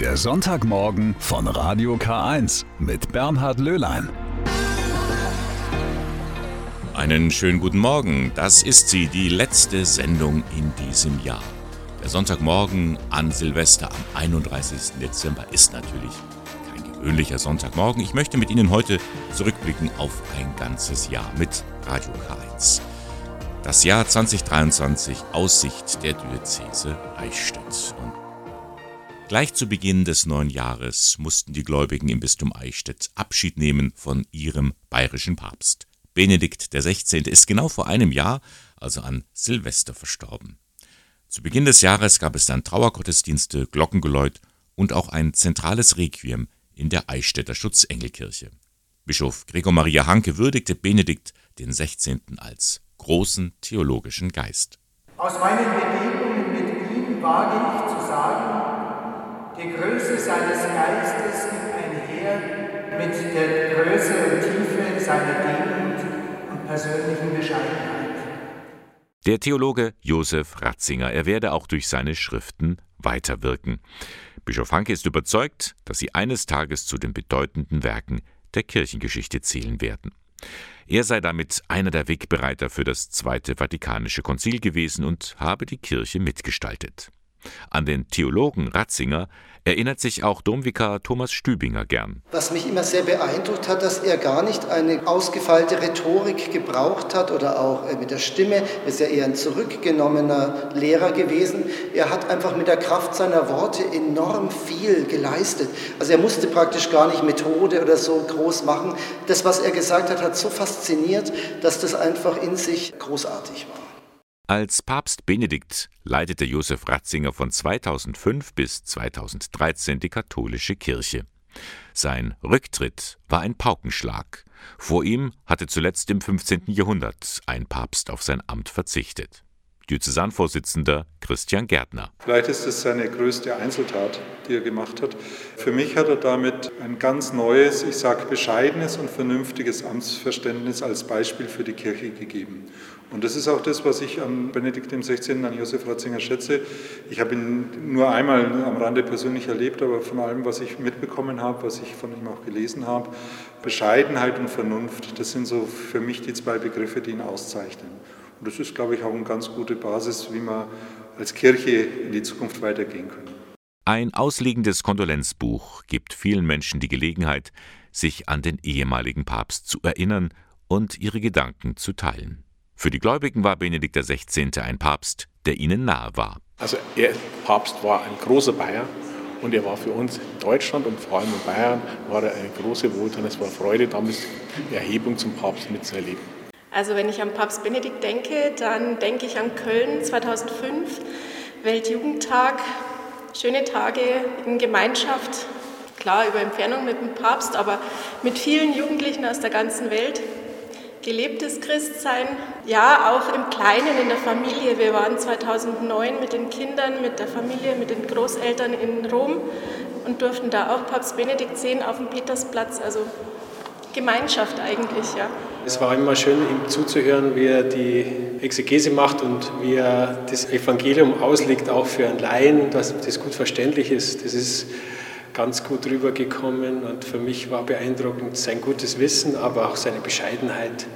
Der Sonntagmorgen von Radio K1 mit Bernhard Löhlein. Einen schönen guten Morgen. Das ist sie, die letzte Sendung in diesem Jahr. Der Sonntagmorgen an Silvester am 31. Dezember ist natürlich kein gewöhnlicher Sonntagmorgen. Ich möchte mit Ihnen heute zurückblicken auf ein ganzes Jahr mit Radio K1. Das Jahr 2023 Aussicht der Diözese Eichstätt. Und gleich zu Beginn des neuen Jahres mussten die Gläubigen im Bistum Eichstätt Abschied nehmen von ihrem bayerischen Papst. Benedikt XVI. ist genau vor einem Jahr, also an Silvester, verstorben. Zu Beginn des Jahres gab es dann Trauergottesdienste, Glockengeläut und auch ein zentrales Requiem in der Eichstätter Schutzengelkirche. Bischof Gregor Maria Hanke würdigte Benedikt XVI. als großen theologischen Geist. Aus meinen Begegnungen mit ihm wage ich zu die Größe seines Geistes geht einher mit der Größe und Tiefe seiner Demut und persönlichen Bescheidenheit. Der Theologe Josef Ratzinger, er werde auch durch seine Schriften weiterwirken. Bischof Hanke ist überzeugt, dass sie eines Tages zu den bedeutenden Werken der Kirchengeschichte zählen werden. Er sei damit einer der Wegbereiter für das Zweite Vatikanische Konzil gewesen und habe die Kirche mitgestaltet. An den Theologen Ratzinger erinnert sich auch Domvikar Thomas Stübinger gern. Was mich immer sehr beeindruckt hat, dass er gar nicht eine ausgefeilte Rhetorik gebraucht hat oder auch äh, mit der Stimme. Er ist ja eher ein zurückgenommener Lehrer gewesen. Er hat einfach mit der Kraft seiner Worte enorm viel geleistet. Also er musste praktisch gar nicht Methode oder so groß machen. Das, was er gesagt hat, hat so fasziniert, dass das einfach in sich großartig war. Als Papst Benedikt leitete Josef Ratzinger von 2005 bis 2013 die katholische Kirche. Sein Rücktritt war ein Paukenschlag. Vor ihm hatte zuletzt im 15. Jahrhundert ein Papst auf sein Amt verzichtet. Diözesanvorsitzender Christian Gärtner. Vielleicht ist es seine größte Einzeltat, die er gemacht hat. Für mich hat er damit ein ganz neues, ich sage bescheidenes und vernünftiges Amtsverständnis als Beispiel für die Kirche gegeben. Und das ist auch das, was ich an Benedikt XVI., an Josef Ratzinger schätze. Ich habe ihn nur einmal am Rande persönlich erlebt, aber von allem, was ich mitbekommen habe, was ich von ihm auch gelesen habe, Bescheidenheit und Vernunft, das sind so für mich die zwei Begriffe, die ihn auszeichnen. Und das ist, glaube ich, auch eine ganz gute Basis, wie wir als Kirche in die Zukunft weitergehen können. Ein ausliegendes Kondolenzbuch gibt vielen Menschen die Gelegenheit, sich an den ehemaligen Papst zu erinnern und ihre Gedanken zu teilen. Für die Gläubigen war Benedikt XVI. ein Papst, der ihnen nahe war. Also er Papst war ein großer Bayer und er war für uns in Deutschland und vor allem in Bayern war er eine große Wohltat. Es war Freude, damals die Erhebung zum Papst mitzuerleben. Also wenn ich an Papst Benedikt denke, dann denke ich an Köln 2005, Weltjugendtag, schöne Tage in Gemeinschaft, klar über Entfernung mit dem Papst, aber mit vielen Jugendlichen aus der ganzen Welt. Gelebtes Christsein, ja, auch im Kleinen, in der Familie. Wir waren 2009 mit den Kindern, mit der Familie, mit den Großeltern in Rom und durften da auch Papst Benedikt sehen auf dem Petersplatz. Also Gemeinschaft eigentlich, ja. Es war immer schön, ihm zuzuhören, wie er die Exegese macht und wie er das Evangelium auslegt, auch für einen Laien, dass das gut verständlich ist. Das ist ganz gut rübergekommen und für mich war beeindruckend sein gutes Wissen, aber auch seine Bescheidenheit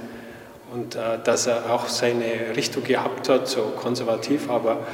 und äh, dass er auch seine Richtung gehabt hat, so konservativ, aber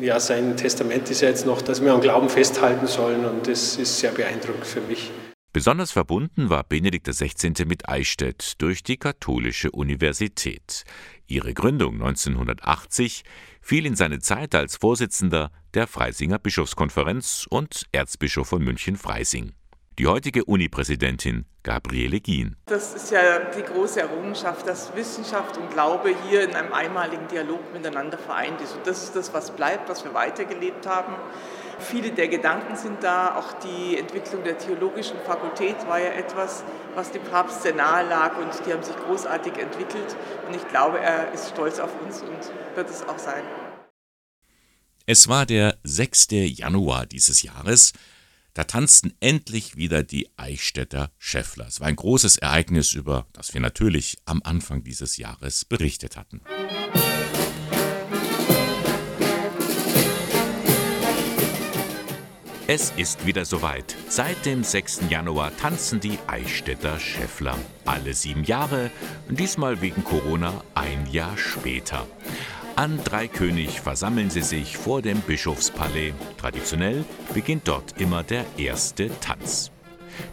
ja, sein Testament ist ja jetzt noch, dass wir am Glauben festhalten sollen und das ist sehr beeindruckend für mich. Besonders verbunden war Benedikt XVI. mit Eichstätt durch die Katholische Universität. Ihre Gründung 1980 fiel in seine Zeit als Vorsitzender der Freisinger Bischofskonferenz und Erzbischof von München-Freising. Die heutige Unipräsidentin Gabriele Gien. Das ist ja die große Errungenschaft, dass Wissenschaft und Glaube hier in einem einmaligen Dialog miteinander vereint ist. Und das ist das, was bleibt, was wir weitergelebt haben. Viele der Gedanken sind da, auch die Entwicklung der theologischen Fakultät war ja etwas, was dem Papst sehr nahe lag und die haben sich großartig entwickelt und ich glaube, er ist stolz auf uns und wird es auch sein. Es war der 6. Januar dieses Jahres. Da tanzten endlich wieder die Eichstätter Schäffler. Es war ein großes Ereignis, über das wir natürlich am Anfang dieses Jahres berichtet hatten. Es ist wieder soweit. Seit dem 6. Januar tanzen die Eichstätter Schäffler. Alle sieben Jahre, diesmal wegen Corona ein Jahr später. An Dreikönig versammeln sie sich vor dem Bischofspalais. Traditionell beginnt dort immer der erste Tanz.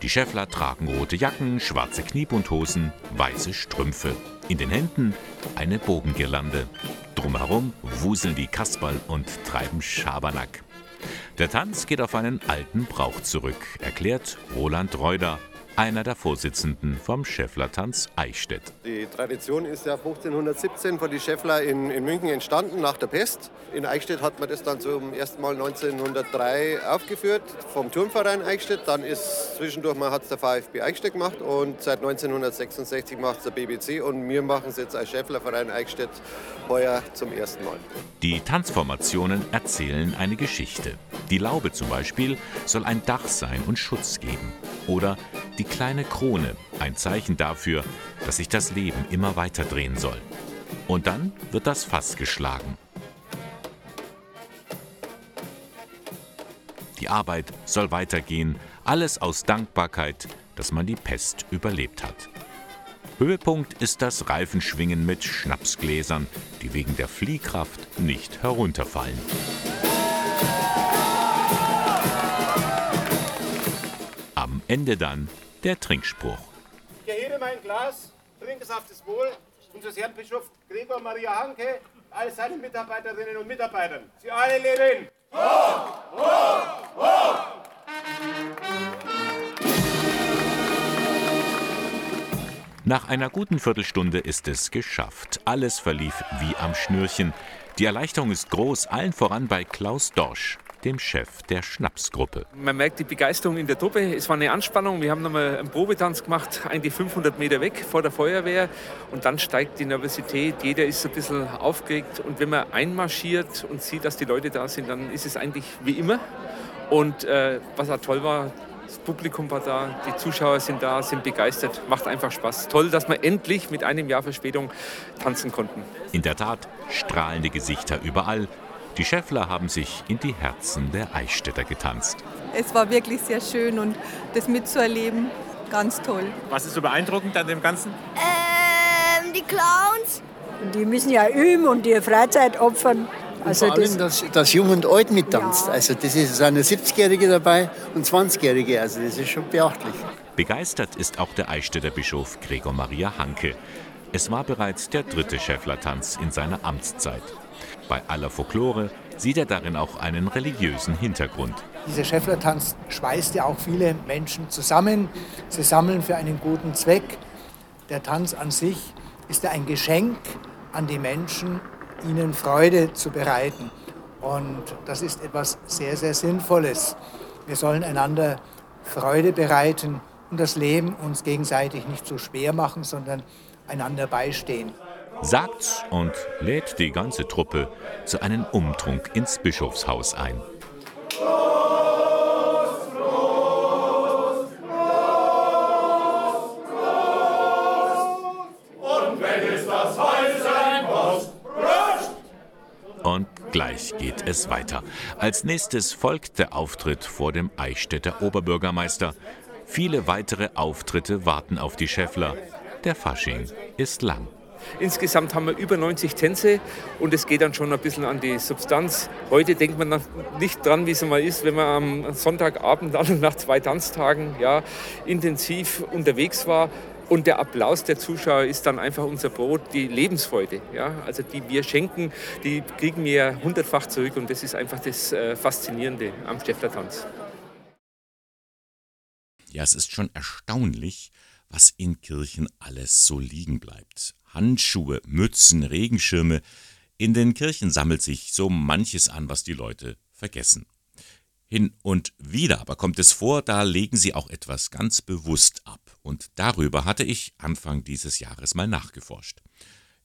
Die Schäffler tragen rote Jacken, schwarze Kniebundhosen, weiße Strümpfe. In den Händen eine Bogengirlande. Drumherum wuseln die Kasperl und treiben Schabernack. Der Tanz geht auf einen alten Brauch zurück, erklärt Roland Reuter, einer der Vorsitzenden vom Schäffler-Tanz Eichstätt. Die Tradition ist ja 1517 von den Schäffler in, in München entstanden, nach der Pest. In Eichstätt hat man das dann zum ersten Mal 1903 aufgeführt vom Turmverein Eichstätt. Dann ist zwischendurch mal hat es der VfB Eichstätt gemacht und seit 1966 macht es der BBC und wir machen es jetzt als Schäfflerverein Eichstätt heuer zum ersten Mal. Die Tanzformationen erzählen eine Geschichte. Die Laube zum Beispiel soll ein Dach sein und Schutz geben. Oder die kleine Krone, ein Zeichen dafür, dass sich das Leben immer weiter drehen soll. Und dann wird das Fass geschlagen. Die Arbeit soll weitergehen, alles aus Dankbarkeit, dass man die Pest überlebt hat. Höhepunkt ist das Reifenschwingen mit Schnapsgläsern, die wegen der Fliehkraft nicht herunterfallen. Am Ende dann der Trinkspruch. Ich erhebe mein Glas, trinke es auf das Wohl unseres Herrn Bischof Gregor Maria Hanke, all seinen Mitarbeiterinnen und Mitarbeitern. Sie alle leben! Hoch! Hoch! Hoch! Nach einer guten Viertelstunde ist es geschafft. Alles verlief wie am Schnürchen. Die Erleichterung ist groß, allen voran bei Klaus Dorsch, dem Chef der Schnapsgruppe. Man merkt die Begeisterung in der Truppe. Es war eine Anspannung. Wir haben nochmal einen Probetanz gemacht, eigentlich 500 Meter weg vor der Feuerwehr. Und dann steigt die Nervosität. Jeder ist ein bisschen aufgeregt. Und wenn man einmarschiert und sieht, dass die Leute da sind, dann ist es eigentlich wie immer. Und äh, was auch toll war, das Publikum war da, die Zuschauer sind da, sind begeistert, macht einfach Spaß. Toll, dass wir endlich mit einem Jahr Verspätung tanzen konnten. In der Tat, strahlende Gesichter überall. Die Schäffler haben sich in die Herzen der Eichstätter getanzt. Es war wirklich sehr schön und das mitzuerleben, ganz toll. Was ist so beeindruckend an dem Ganzen? Ähm, die Clowns. Die müssen ja üben und ihre Freizeit opfern. Also vor allem, dass, dass Jung und Alt mittanzt. Ja. Also das ist eine 70-Jährige dabei und 20-Jährige. Also das ist schon beachtlich. Begeistert ist auch der Eichstätter Bischof Gregor Maria Hanke. Es war bereits der dritte Schäfflertanz in seiner Amtszeit. Bei aller Folklore sieht er darin auch einen religiösen Hintergrund. Dieser Schäfflertanz schweißt ja auch viele Menschen zusammen. Sie sammeln für einen guten Zweck. Der Tanz an sich ist ja ein Geschenk an die Menschen ihnen Freude zu bereiten. Und das ist etwas sehr, sehr Sinnvolles. Wir sollen einander Freude bereiten und das Leben uns gegenseitig nicht so schwer machen, sondern einander beistehen. Sagt's und lädt die ganze Truppe zu einem Umtrunk ins Bischofshaus ein. Und gleich geht es weiter. Als nächstes folgt der Auftritt vor dem Eichstätter Oberbürgermeister. Viele weitere Auftritte warten auf die Schäffler. Der Fasching ist lang. Insgesamt haben wir über 90 Tänze und es geht dann schon ein bisschen an die Substanz. Heute denkt man nicht dran, wie es mal ist, wenn man am Sonntagabend nach zwei Tanztagen ja, intensiv unterwegs war. Und der Applaus der Zuschauer ist dann einfach unser Brot, die Lebensfreude. Ja? Also die wir schenken, die kriegen wir hundertfach zurück und das ist einfach das äh, Faszinierende am Steffler-Tanz. Ja, es ist schon erstaunlich, was in Kirchen alles so liegen bleibt. Handschuhe, Mützen, Regenschirme. In den Kirchen sammelt sich so manches an, was die Leute vergessen. Hin und wieder aber kommt es vor, da legen sie auch etwas ganz bewusst ab. Und darüber hatte ich Anfang dieses Jahres mal nachgeforscht.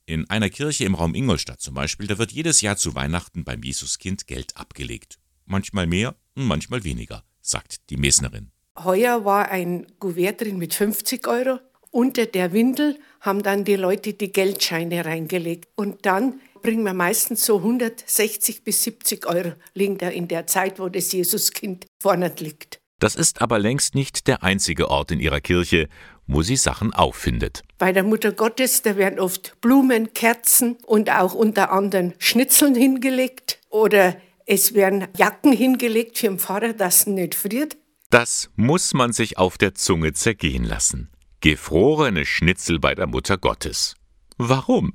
In einer Kirche im Raum Ingolstadt zum Beispiel, da wird jedes Jahr zu Weihnachten beim Jesuskind Geld abgelegt. Manchmal mehr, manchmal weniger, sagt die Mesnerin. Heuer war ein Kuvert drin mit 50 Euro. Unter der Windel haben dann die Leute die Geldscheine reingelegt. Und dann bringen wir meistens so 160 bis 70 Euro, liegen da in der Zeit, wo das Jesuskind vorne liegt. Das ist aber längst nicht der einzige Ort in ihrer Kirche, wo sie Sachen auffindet. Bei der Mutter Gottes, da werden oft Blumen, Kerzen und auch unter anderem Schnitzeln hingelegt oder es werden Jacken hingelegt für den Pfarrer, dass er nicht friert. Das muss man sich auf der Zunge zergehen lassen. Gefrorene Schnitzel bei der Mutter Gottes. Warum?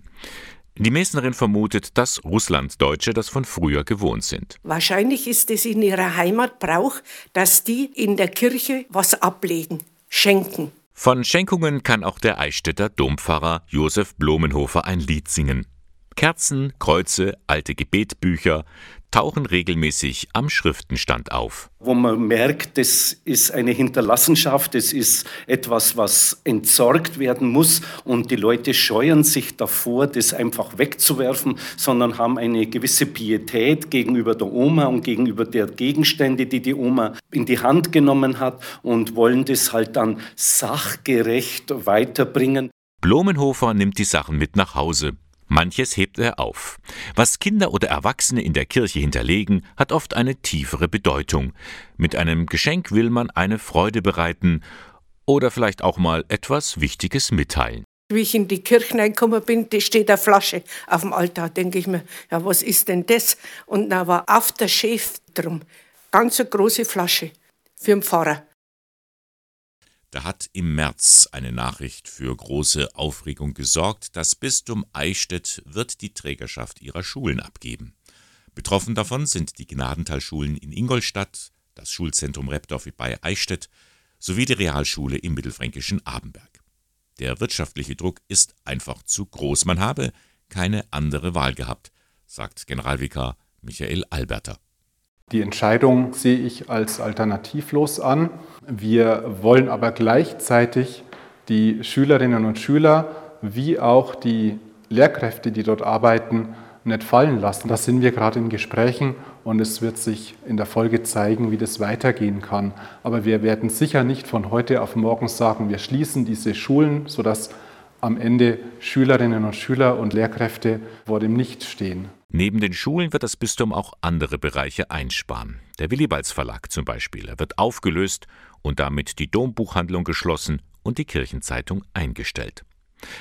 Die Mesnerin vermutet, dass Russlanddeutsche das von früher gewohnt sind. Wahrscheinlich ist es in ihrer Heimat Brauch, dass die in der Kirche was ablegen, schenken. Von Schenkungen kann auch der Eichstätter Dompfarrer Josef Blumenhofer ein Lied singen. Kerzen, Kreuze, alte Gebetbücher, tauchen regelmäßig am Schriftenstand auf. Wo man merkt, das ist eine Hinterlassenschaft, das ist etwas, was entsorgt werden muss und die Leute scheuen sich davor, das einfach wegzuwerfen, sondern haben eine gewisse Pietät gegenüber der Oma und gegenüber der Gegenstände, die die Oma in die Hand genommen hat und wollen das halt dann sachgerecht weiterbringen. Blumenhofer nimmt die Sachen mit nach Hause. Manches hebt er auf. Was Kinder oder Erwachsene in der Kirche hinterlegen, hat oft eine tiefere Bedeutung. Mit einem Geschenk will man eine Freude bereiten oder vielleicht auch mal etwas Wichtiges mitteilen. Wie ich in die Kirche reingekommen bin, da steht eine Flasche auf dem Altar. Denke ich mir, ja, was ist denn das? Und da war auf der Chef drum. Ganz eine große Flasche für den Pfarrer. Da hat im März eine Nachricht für große Aufregung gesorgt. Das Bistum Eichstätt wird die Trägerschaft ihrer Schulen abgeben. Betroffen davon sind die Gnadentalschulen in Ingolstadt, das Schulzentrum Repdorf bei Eichstätt sowie die Realschule im mittelfränkischen Abenberg. Der wirtschaftliche Druck ist einfach zu groß. Man habe keine andere Wahl gehabt, sagt Generalvikar Michael Alberter. Die Entscheidung sehe ich als alternativlos an. Wir wollen aber gleichzeitig die Schülerinnen und Schüler wie auch die Lehrkräfte, die dort arbeiten, nicht fallen lassen. Da sind wir gerade in Gesprächen und es wird sich in der Folge zeigen, wie das weitergehen kann. Aber wir werden sicher nicht von heute auf morgen sagen, wir schließen diese Schulen, sodass am Ende Schülerinnen und Schüler und Lehrkräfte vor dem Nichts stehen. Neben den Schulen wird das Bistum auch andere Bereiche einsparen. Der Willibalds Verlag zum Beispiel. Er wird aufgelöst und damit die Dombuchhandlung geschlossen und die Kirchenzeitung eingestellt.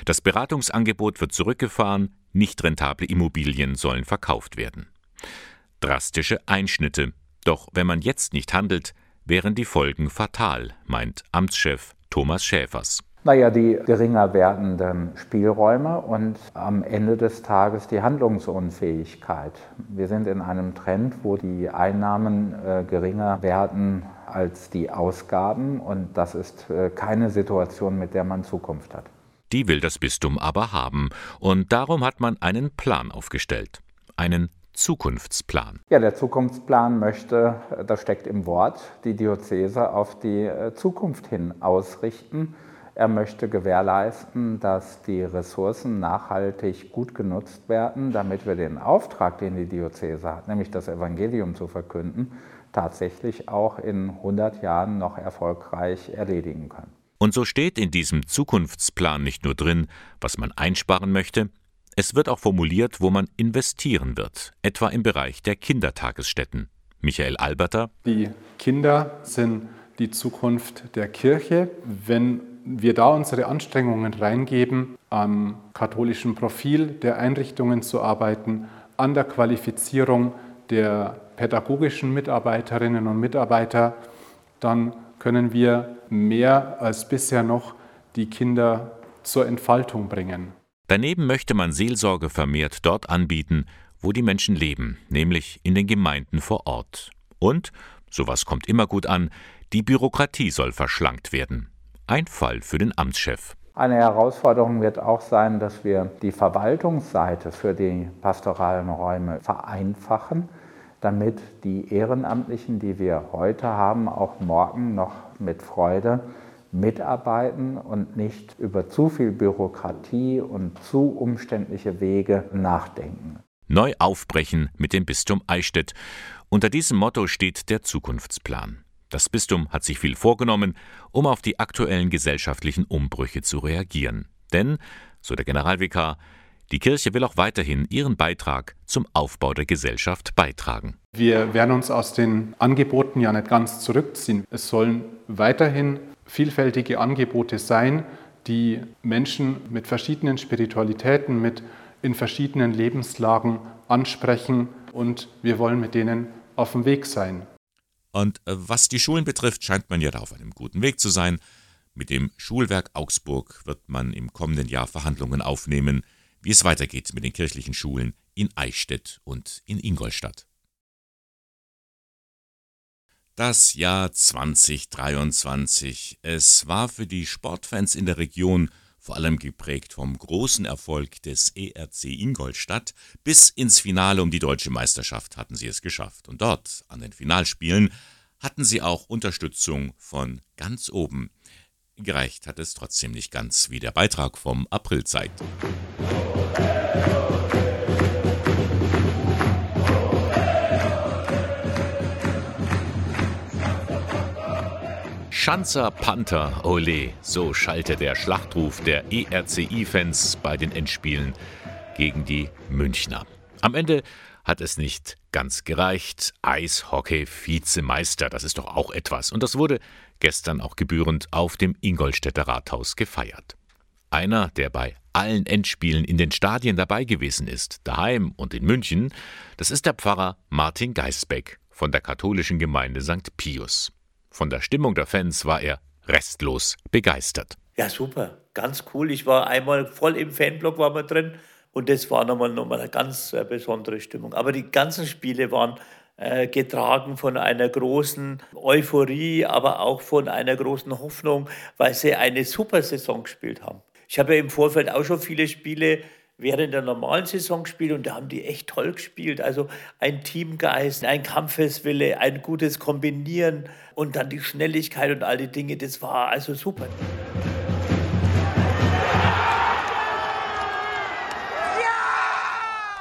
Das Beratungsangebot wird zurückgefahren, nicht rentable Immobilien sollen verkauft werden. Drastische Einschnitte. Doch wenn man jetzt nicht handelt, wären die Folgen fatal, meint Amtschef Thomas Schäfers. Naja, die geringer werdenden Spielräume und am Ende des Tages die Handlungsunfähigkeit. Wir sind in einem Trend, wo die Einnahmen äh, geringer werden als die Ausgaben und das ist äh, keine Situation, mit der man Zukunft hat. Die will das Bistum aber haben und darum hat man einen Plan aufgestellt. Einen Zukunftsplan. Ja, der Zukunftsplan möchte, das steckt im Wort, die Diözese auf die äh, Zukunft hin ausrichten er möchte gewährleisten, dass die Ressourcen nachhaltig gut genutzt werden, damit wir den Auftrag, den die Diözese hat, nämlich das Evangelium zu verkünden, tatsächlich auch in 100 Jahren noch erfolgreich erledigen können. Und so steht in diesem Zukunftsplan nicht nur drin, was man einsparen möchte, es wird auch formuliert, wo man investieren wird, etwa im Bereich der Kindertagesstätten. Michael Alberter. Die Kinder sind die Zukunft der Kirche. Wenn wir da unsere Anstrengungen reingeben, am katholischen Profil der Einrichtungen zu arbeiten, an der Qualifizierung der pädagogischen Mitarbeiterinnen und Mitarbeiter, dann können wir mehr als bisher noch die Kinder zur Entfaltung bringen. Daneben möchte man Seelsorge vermehrt dort anbieten, wo die Menschen leben, nämlich in den Gemeinden vor Ort. Und, sowas kommt immer gut an, die Bürokratie soll verschlankt werden. Ein Fall für den Amtschef. Eine Herausforderung wird auch sein, dass wir die Verwaltungsseite für die pastoralen Räume vereinfachen, damit die Ehrenamtlichen, die wir heute haben, auch morgen noch mit Freude mitarbeiten und nicht über zu viel Bürokratie und zu umständliche Wege nachdenken. Neu aufbrechen mit dem Bistum Eichstätt. Unter diesem Motto steht der Zukunftsplan. Das Bistum hat sich viel vorgenommen, um auf die aktuellen gesellschaftlichen Umbrüche zu reagieren. Denn, so der Generalvikar, Die Kirche will auch weiterhin ihren Beitrag zum Aufbau der Gesellschaft beitragen. Wir werden uns aus den Angeboten ja nicht ganz zurückziehen. Es sollen weiterhin vielfältige Angebote sein, die Menschen mit verschiedenen Spiritualitäten, mit in verschiedenen Lebenslagen ansprechen und wir wollen mit denen auf dem Weg sein. Und äh, was die Schulen betrifft, scheint man ja da auf einem guten Weg zu sein. Mit dem Schulwerk Augsburg wird man im kommenden Jahr Verhandlungen aufnehmen, wie es weitergeht mit den kirchlichen Schulen in Eichstätt und in Ingolstadt. Das Jahr 2023. Es war für die Sportfans in der Region vor allem geprägt vom großen Erfolg des ERC Ingolstadt. Bis ins Finale um die deutsche Meisterschaft hatten sie es geschafft. Und dort, an den Finalspielen, hatten sie auch Unterstützung von ganz oben. Gereicht hat es trotzdem nicht ganz, wie der Beitrag vom April zeigt. Schanzer Panther, ole, so schallte der Schlachtruf der ERCI-Fans bei den Endspielen gegen die Münchner. Am Ende hat es nicht ganz gereicht. Eishockey-Vizemeister, das ist doch auch etwas. Und das wurde gestern auch gebührend auf dem Ingolstädter Rathaus gefeiert. Einer, der bei allen Endspielen in den Stadien dabei gewesen ist, daheim und in München, das ist der Pfarrer Martin Geisbeck von der katholischen Gemeinde St. Pius. Von der Stimmung der Fans war er restlos begeistert. Ja, super, ganz cool. Ich war einmal voll im Fanblock war man drin und das war nochmal, nochmal eine ganz äh, besondere Stimmung. Aber die ganzen Spiele waren äh, getragen von einer großen Euphorie, aber auch von einer großen Hoffnung, weil sie eine super Saison gespielt haben. Ich habe ja im Vorfeld auch schon viele Spiele während der normalen Saison gespielt und da haben die echt toll gespielt. Also ein Teamgeist, ein Kampfeswille, ein gutes Kombinieren und dann die Schnelligkeit und all die Dinge, das war also super.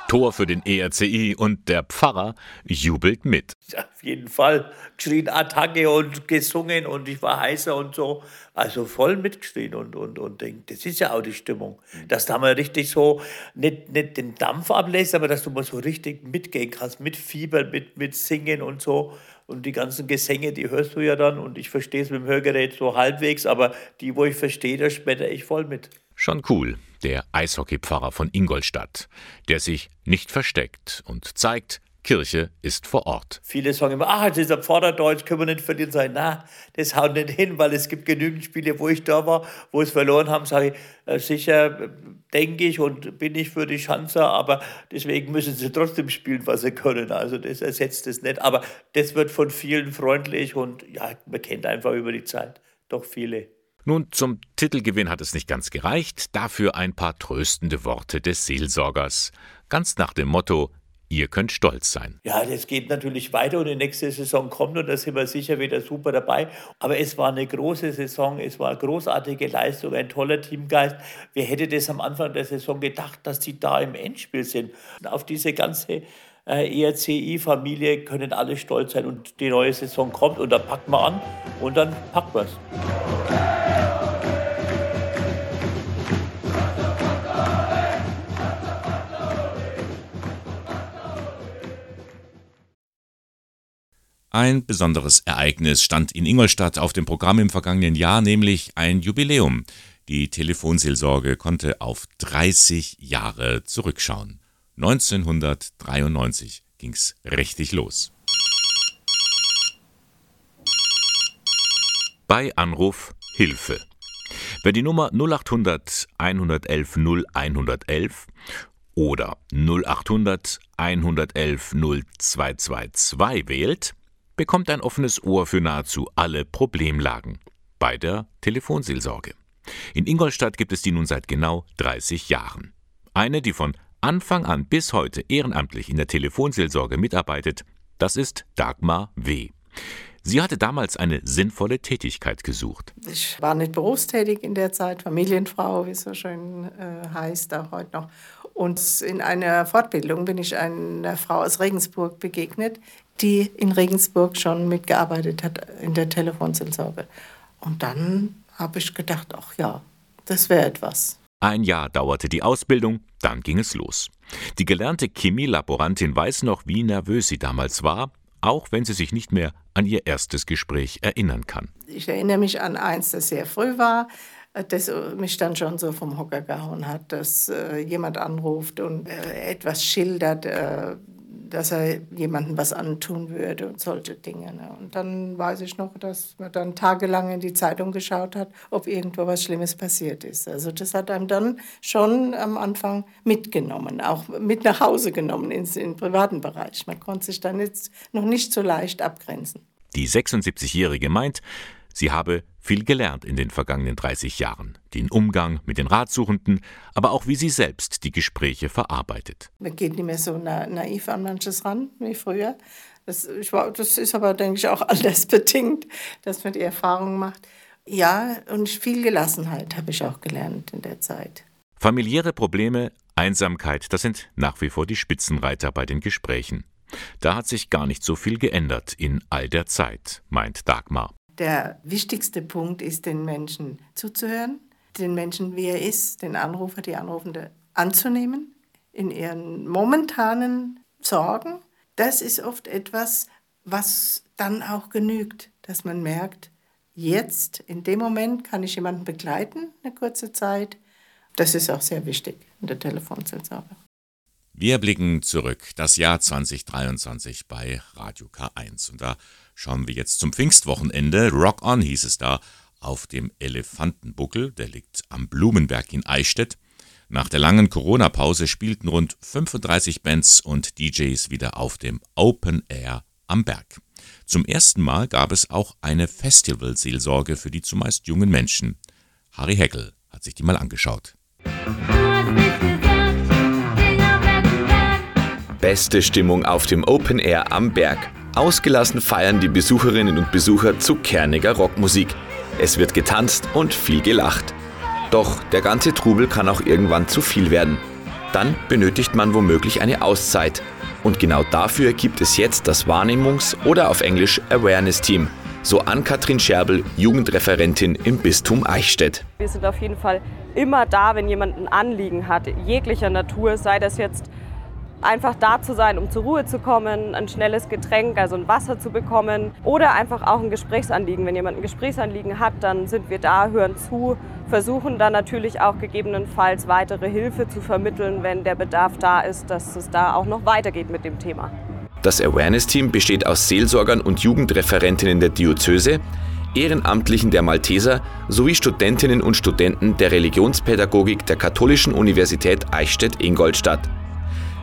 Tor für den ERCI und der Pfarrer jubelt mit. Auf jeden Fall geschrien Attacke und gesungen und ich war heißer und so. Also voll mitgeschrien und, und, und denkt, das ist ja auch die Stimmung. Dass da mal richtig so, nicht, nicht den Dampf ablässt, aber dass du mal so richtig mitgehen kannst, mit Fiebern, mit, mit Singen und so. Und die ganzen Gesänge, die hörst du ja dann und ich verstehe es mit dem Hörgerät so halbwegs, aber die, wo ich verstehe, da schmetter ich voll mit. Schon cool, der Eishockeypfarrer von Ingolstadt, der sich nicht versteckt und zeigt, Kirche ist vor Ort. Viele sagen immer, ah, das ist ein Pfarrerdeutsch, können wir nicht verlieren. Sag ich, na, das haut nicht hin, weil es gibt genügend Spiele, wo ich da war, wo es verloren haben, sage ich, äh, sicher denke ich und bin ich für die Schanzer, aber deswegen müssen sie trotzdem spielen, was sie können. Also das ersetzt es nicht. Aber das wird von vielen freundlich und ja, man kennt einfach über die Zeit doch viele. Nun, zum Titelgewinn hat es nicht ganz gereicht, dafür ein paar tröstende Worte des Seelsorgers. Ganz nach dem Motto, ihr könnt stolz sein. Ja, das geht natürlich weiter und die nächste Saison kommt und da sind wir sicher wieder super dabei. Aber es war eine große Saison, es war eine großartige Leistung, ein toller Teamgeist. Wer hätte das am Anfang der Saison gedacht, dass die da im Endspiel sind? Und auf diese ganze äh, ERCI-Familie können alle stolz sein und die neue Saison kommt und da packen wir an und dann packen wir es. Ein besonderes Ereignis stand in Ingolstadt auf dem Programm im vergangenen Jahr, nämlich ein Jubiläum. Die Telefonseelsorge konnte auf 30 Jahre zurückschauen. 1993 ging's richtig los. Bei Anruf Hilfe. Wer die Nummer 0800 111 0111 oder 0800 111 0222 wählt, bekommt ein offenes Ohr für nahezu alle Problemlagen bei der Telefonseelsorge. In Ingolstadt gibt es die nun seit genau 30 Jahren. Eine, die von Anfang an bis heute ehrenamtlich in der Telefonseelsorge mitarbeitet, das ist Dagmar W. Sie hatte damals eine sinnvolle Tätigkeit gesucht. Ich war nicht berufstätig in der Zeit, Familienfrau, wie es so schön äh, heißt, auch heute noch. Und in einer Fortbildung bin ich einer Frau aus Regensburg begegnet, die in Regensburg schon mitgearbeitet hat in der Telefonseelsorge. Und dann habe ich gedacht, ach ja, das wäre etwas. Ein Jahr dauerte die Ausbildung, dann ging es los. Die gelernte Chemielaborantin weiß noch, wie nervös sie damals war, auch wenn sie sich nicht mehr an ihr erstes Gespräch erinnern kann. Ich erinnere mich an eins, das sehr früh war, das mich dann schon so vom Hocker gehauen hat, dass äh, jemand anruft und äh, etwas schildert, äh, dass er jemandem was antun würde und solche Dinge. Ne? Und dann weiß ich noch, dass man dann tagelang in die Zeitung geschaut hat, ob irgendwo was Schlimmes passiert ist. Also das hat einem dann schon am Anfang mitgenommen, auch mit nach Hause genommen ins, in den privaten Bereich. Man konnte sich dann jetzt noch nicht so leicht abgrenzen. Die 76-Jährige meint, Sie habe viel gelernt in den vergangenen 30 Jahren. Den Umgang mit den Ratsuchenden, aber auch wie sie selbst die Gespräche verarbeitet. Man geht nicht mehr so na naiv an manches ran wie früher. Das, ich, das ist aber, denke ich, auch alles bedingt, dass man die Erfahrung macht. Ja, und viel Gelassenheit habe ich auch gelernt in der Zeit. Familiäre Probleme, Einsamkeit, das sind nach wie vor die Spitzenreiter bei den Gesprächen. Da hat sich gar nicht so viel geändert in all der Zeit, meint Dagmar. Der wichtigste Punkt ist, den Menschen zuzuhören, den Menschen, wie er ist, den Anrufer, die Anrufende anzunehmen, in ihren momentanen Sorgen. Das ist oft etwas, was dann auch genügt, dass man merkt, jetzt, in dem Moment kann ich jemanden begleiten, eine kurze Zeit. Das ist auch sehr wichtig in der Telefonseelsorge. Wir blicken zurück, das Jahr 2023 bei Radio K1. Und da schauen wir jetzt zum Pfingstwochenende. Rock On hieß es da auf dem Elefantenbuckel, der liegt am Blumenberg in Eichstätt. Nach der langen Corona-Pause spielten rund 35 Bands und DJs wieder auf dem Open Air am Berg. Zum ersten Mal gab es auch eine Festivalseelsorge für die zumeist jungen Menschen. Harry Heckel hat sich die mal angeschaut. Beste Stimmung auf dem Open Air am Berg. Ausgelassen feiern die Besucherinnen und Besucher zu kerniger Rockmusik. Es wird getanzt und viel gelacht. Doch der ganze Trubel kann auch irgendwann zu viel werden. Dann benötigt man womöglich eine Auszeit. Und genau dafür gibt es jetzt das Wahrnehmungs- oder auf Englisch Awareness Team. So Ann-Kathrin Scherbel, Jugendreferentin im Bistum Eichstätt. Wir sind auf jeden Fall immer da, wenn jemand ein Anliegen hat, jeglicher Natur, sei das jetzt einfach da zu sein, um zur Ruhe zu kommen, ein schnelles Getränk, also ein Wasser zu bekommen oder einfach auch ein Gesprächsanliegen. Wenn jemand ein Gesprächsanliegen hat, dann sind wir da, hören zu, versuchen dann natürlich auch gegebenenfalls weitere Hilfe zu vermitteln, wenn der Bedarf da ist, dass es da auch noch weitergeht mit dem Thema. Das Awareness-Team besteht aus Seelsorgern und Jugendreferentinnen der Diözese, Ehrenamtlichen der Malteser sowie Studentinnen und Studenten der Religionspädagogik der Katholischen Universität Eichstätt-Ingolstadt.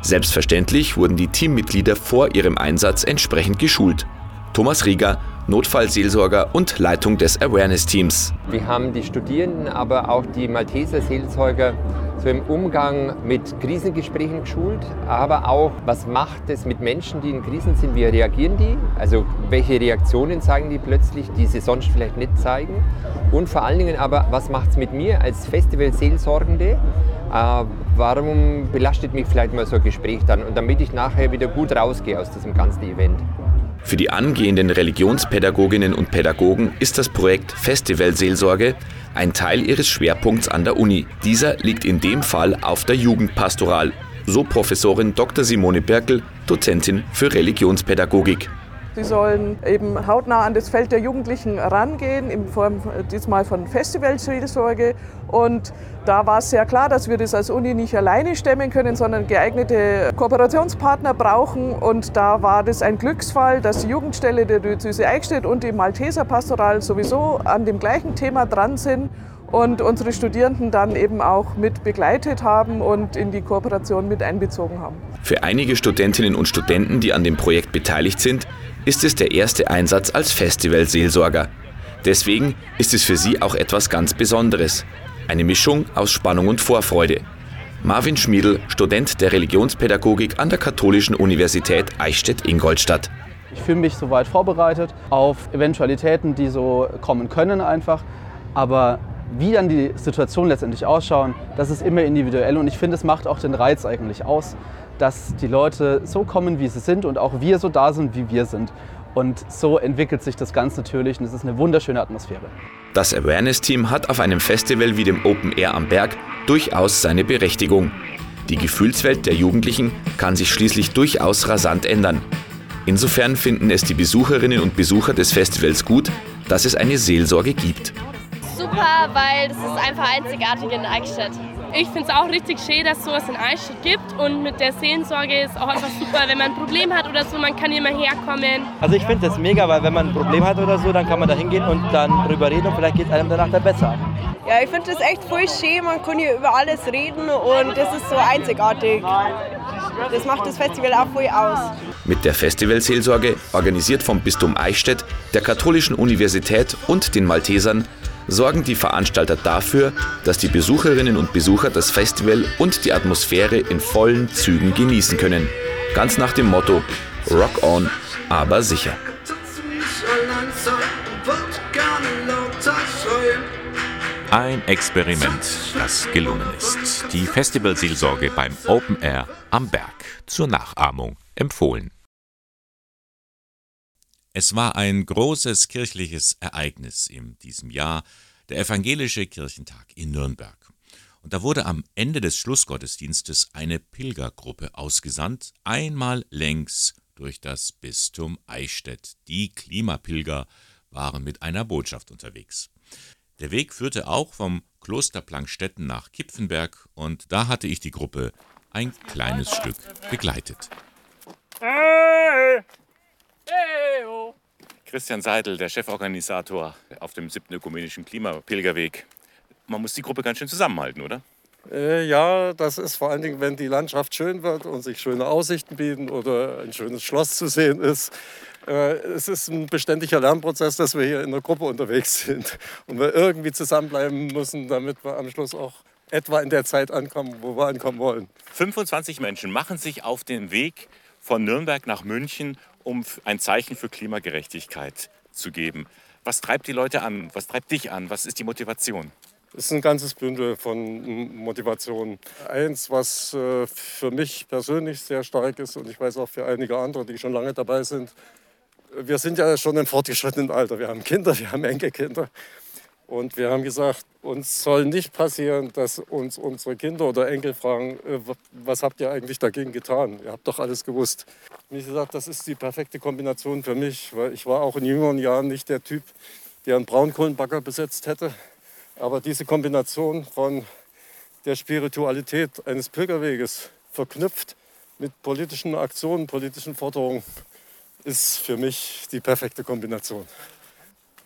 Selbstverständlich wurden die Teammitglieder vor ihrem Einsatz entsprechend geschult. Thomas Rieger, Notfallseelsorger und Leitung des Awareness-Teams. Wir haben die Studierenden, aber auch die Malteser Seelsorger so im Umgang mit Krisengesprächen geschult, aber auch, was macht es mit Menschen, die in Krisen sind, wie reagieren die? Also welche Reaktionen zeigen die plötzlich, die sie sonst vielleicht nicht zeigen? Und vor allen Dingen aber, was macht es mit mir als Festival-Seelsorgende? Äh, warum belastet mich vielleicht mal so ein Gespräch dann? Und damit ich nachher wieder gut rausgehe aus diesem ganzen Event. Für die angehenden Religionspädagoginnen und Pädagogen ist das Projekt Festivalseelsorge ein Teil ihres Schwerpunkts an der Uni. Dieser liegt in dem Fall auf der Jugendpastoral, so Professorin Dr. Simone Birkel, Dozentin für Religionspädagogik. Sie sollen eben hautnah an das Feld der Jugendlichen rangehen, in Form diesmal von Festivalseelsorge. Und da war es sehr klar, dass wir das als Uni nicht alleine stemmen können, sondern geeignete Kooperationspartner brauchen. Und da war das ein Glücksfall, dass die Jugendstelle der Diözese Eichstätt und die Malteser Pastoral sowieso an dem gleichen Thema dran sind und unsere Studierenden dann eben auch mit begleitet haben und in die Kooperation mit einbezogen haben. Für einige Studentinnen und Studenten, die an dem Projekt beteiligt sind, ist es der erste Einsatz als Festivalseelsorger. Deswegen ist es für sie auch etwas ganz Besonderes. Eine Mischung aus Spannung und Vorfreude. Marvin Schmiedl, Student der Religionspädagogik an der Katholischen Universität Eichstätt-Ingolstadt. Ich fühle mich soweit vorbereitet auf Eventualitäten, die so kommen können einfach. Aber wie dann die Situation letztendlich ausschauen, das ist immer individuell und ich finde, es macht auch den Reiz eigentlich aus, dass die Leute so kommen, wie sie sind und auch wir so da sind, wie wir sind. Und so entwickelt sich das ganz natürlich und es ist eine wunderschöne Atmosphäre. Das Awareness-Team hat auf einem Festival wie dem Open Air am Berg durchaus seine Berechtigung. Die Gefühlswelt der Jugendlichen kann sich schließlich durchaus rasant ändern. Insofern finden es die Besucherinnen und Besucher des Festivals gut, dass es eine Seelsorge gibt. Super, weil das ist einfach einzigartig in Eichstätt. Ich finde es auch richtig schön, dass es sowas in Eichstätt gibt und mit der Seelsorge ist auch einfach super, wenn man ein Problem hat oder so, man kann hier mal herkommen. Also ich finde das mega, weil wenn man ein Problem hat oder so, dann kann man da hingehen und dann drüber reden und vielleicht geht es einem danach dann besser. Ja, ich finde das echt voll schön, man kann hier über alles reden und das ist so einzigartig. Das macht das Festival auch voll aus. Mit der Festivalseelsorge, organisiert vom Bistum Eichstätt, der Katholischen Universität und den Maltesern, sorgen die Veranstalter dafür, dass die Besucherinnen und Besucher das Festival und die Atmosphäre in vollen Zügen genießen können. Ganz nach dem Motto Rock on, aber sicher. Ein Experiment, das gelungen ist. Die Festivalseelsorge beim Open Air am Berg zur Nachahmung empfohlen. Es war ein großes kirchliches Ereignis in diesem Jahr, der Evangelische Kirchentag in Nürnberg. Und da wurde am Ende des Schlussgottesdienstes eine Pilgergruppe ausgesandt, einmal längs durch das Bistum Eichstätt. Die Klimapilger waren mit einer Botschaft unterwegs. Der Weg führte auch vom Kloster Plankstetten nach Kipfenberg und da hatte ich die Gruppe ein kleines Stück begleitet. Hey! Hey, oh. Christian Seidel, der Cheforganisator auf dem 7. ökumenischen Klimapilgerweg. Man muss die Gruppe ganz schön zusammenhalten, oder? Äh, ja, das ist vor allen Dingen, wenn die Landschaft schön wird und sich schöne Aussichten bieten oder ein schönes Schloss zu sehen ist. Äh, es ist ein beständiger Lernprozess, dass wir hier in der Gruppe unterwegs sind und wir irgendwie zusammenbleiben müssen, damit wir am Schluss auch etwa in der Zeit ankommen, wo wir ankommen wollen. 25 Menschen machen sich auf den Weg von Nürnberg nach München, um ein Zeichen für Klimagerechtigkeit zu geben. Was treibt die Leute an? Was treibt dich an? Was ist die Motivation? Es ist ein ganzes Bündel von Motivationen. Eins, was äh, für mich persönlich sehr stark ist und ich weiß auch für einige andere, die schon lange dabei sind, wir sind ja schon im fortgeschrittenen Alter. Wir haben Kinder, wir haben Enkelkinder. Und wir haben gesagt, uns soll nicht passieren, dass uns unsere Kinder oder Enkel fragen, äh, was habt ihr eigentlich dagegen getan? Ihr habt doch alles gewusst. Ich gesagt, das ist die perfekte Kombination für mich, weil ich war auch in jüngeren Jahren nicht der Typ, der einen Braunkohlenbagger besetzt hätte. Aber diese Kombination von der Spiritualität eines Pilgerweges verknüpft mit politischen Aktionen, politischen Forderungen, ist für mich die perfekte Kombination.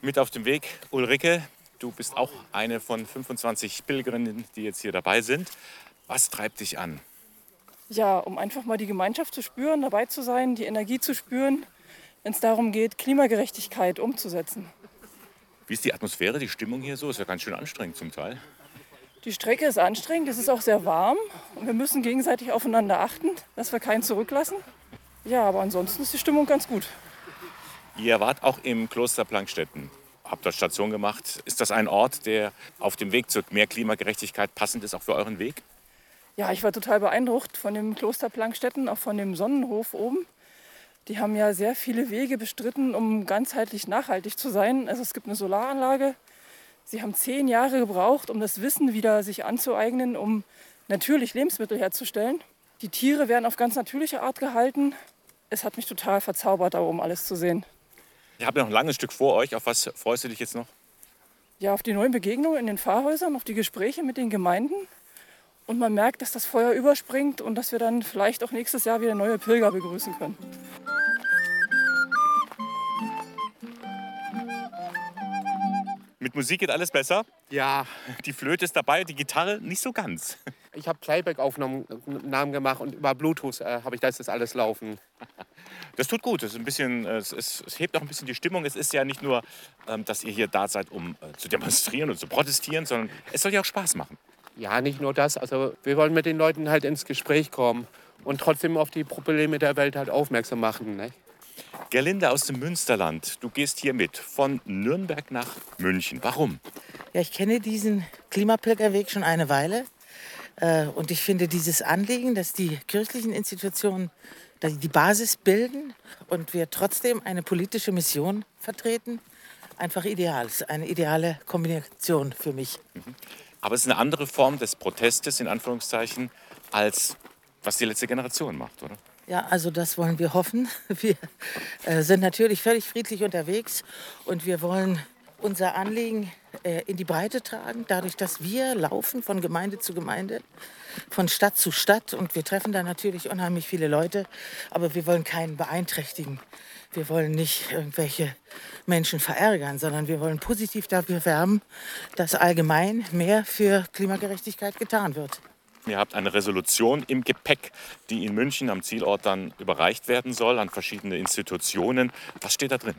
Mit auf dem Weg Ulrike, du bist auch eine von 25 Pilgerinnen, die jetzt hier dabei sind. Was treibt dich an? Ja, um einfach mal die Gemeinschaft zu spüren, dabei zu sein, die Energie zu spüren, wenn es darum geht, Klimagerechtigkeit umzusetzen. Wie ist die Atmosphäre, die Stimmung hier so? Ist ja ganz schön anstrengend zum Teil. Die Strecke ist anstrengend, es ist auch sehr warm und wir müssen gegenseitig aufeinander achten, dass wir keinen zurücklassen. Ja, aber ansonsten ist die Stimmung ganz gut. Ihr wart auch im Kloster Plankstetten, habt dort Station gemacht. Ist das ein Ort, der auf dem Weg zu mehr Klimagerechtigkeit passend ist, auch für euren Weg? Ja, ich war total beeindruckt von dem Kloster Plankstetten, auch von dem Sonnenhof oben. Die haben ja sehr viele Wege bestritten, um ganzheitlich nachhaltig zu sein. Also es gibt eine Solaranlage. Sie haben zehn Jahre gebraucht, um das Wissen wieder sich anzueignen, um natürlich Lebensmittel herzustellen. Die Tiere werden auf ganz natürliche Art gehalten. Es hat mich total verzaubert, da oben alles zu sehen. Ihr habt noch ein langes Stück vor euch. Auf was freust du dich jetzt noch? Ja, auf die neuen Begegnungen in den Pfarrhäusern, auf die Gespräche mit den Gemeinden. Und man merkt, dass das Feuer überspringt und dass wir dann vielleicht auch nächstes Jahr wieder neue Pilger begrüßen können. Mit Musik geht alles besser? Ja. Die Flöte ist dabei, die Gitarre nicht so ganz. Ich habe Playback-Aufnahmen gemacht und über Bluetooth äh, habe ich das jetzt alles laufen. Das tut gut. Es, ist ein bisschen, es, es, es, hebt auch ein bisschen die Stimmung. Es ist ja nicht nur, ähm, dass ihr hier da seid, um äh, zu demonstrieren und zu protestieren, sondern es soll ja auch Spaß machen. Ja, nicht nur das. Also wir wollen mit den Leuten halt ins Gespräch kommen und trotzdem auf die Probleme der Welt halt aufmerksam machen. Ne? Gerlinde aus dem Münsterland, du gehst hier mit von Nürnberg nach München. Warum? Ja, ich kenne diesen Klimapilgerweg schon eine Weile. Äh, und ich finde dieses Anliegen, dass die kirchlichen Institutionen die Basis bilden und wir trotzdem eine politische Mission vertreten, einfach ideal. Es ist eine ideale Kombination für mich. Mhm. Aber es ist eine andere Form des Protestes, in Anführungszeichen, als was die letzte Generation macht, oder? Ja, also das wollen wir hoffen. Wir äh, sind natürlich völlig friedlich unterwegs und wir wollen unser Anliegen äh, in die Breite tragen, dadurch, dass wir laufen von Gemeinde zu Gemeinde, von Stadt zu Stadt und wir treffen da natürlich unheimlich viele Leute, aber wir wollen keinen beeinträchtigen. Wir wollen nicht irgendwelche Menschen verärgern, sondern wir wollen positiv dafür werben, dass allgemein mehr für Klimagerechtigkeit getan wird. Ihr habt eine Resolution im Gepäck, die in München am Zielort dann überreicht werden soll an verschiedene Institutionen. Was steht da drin?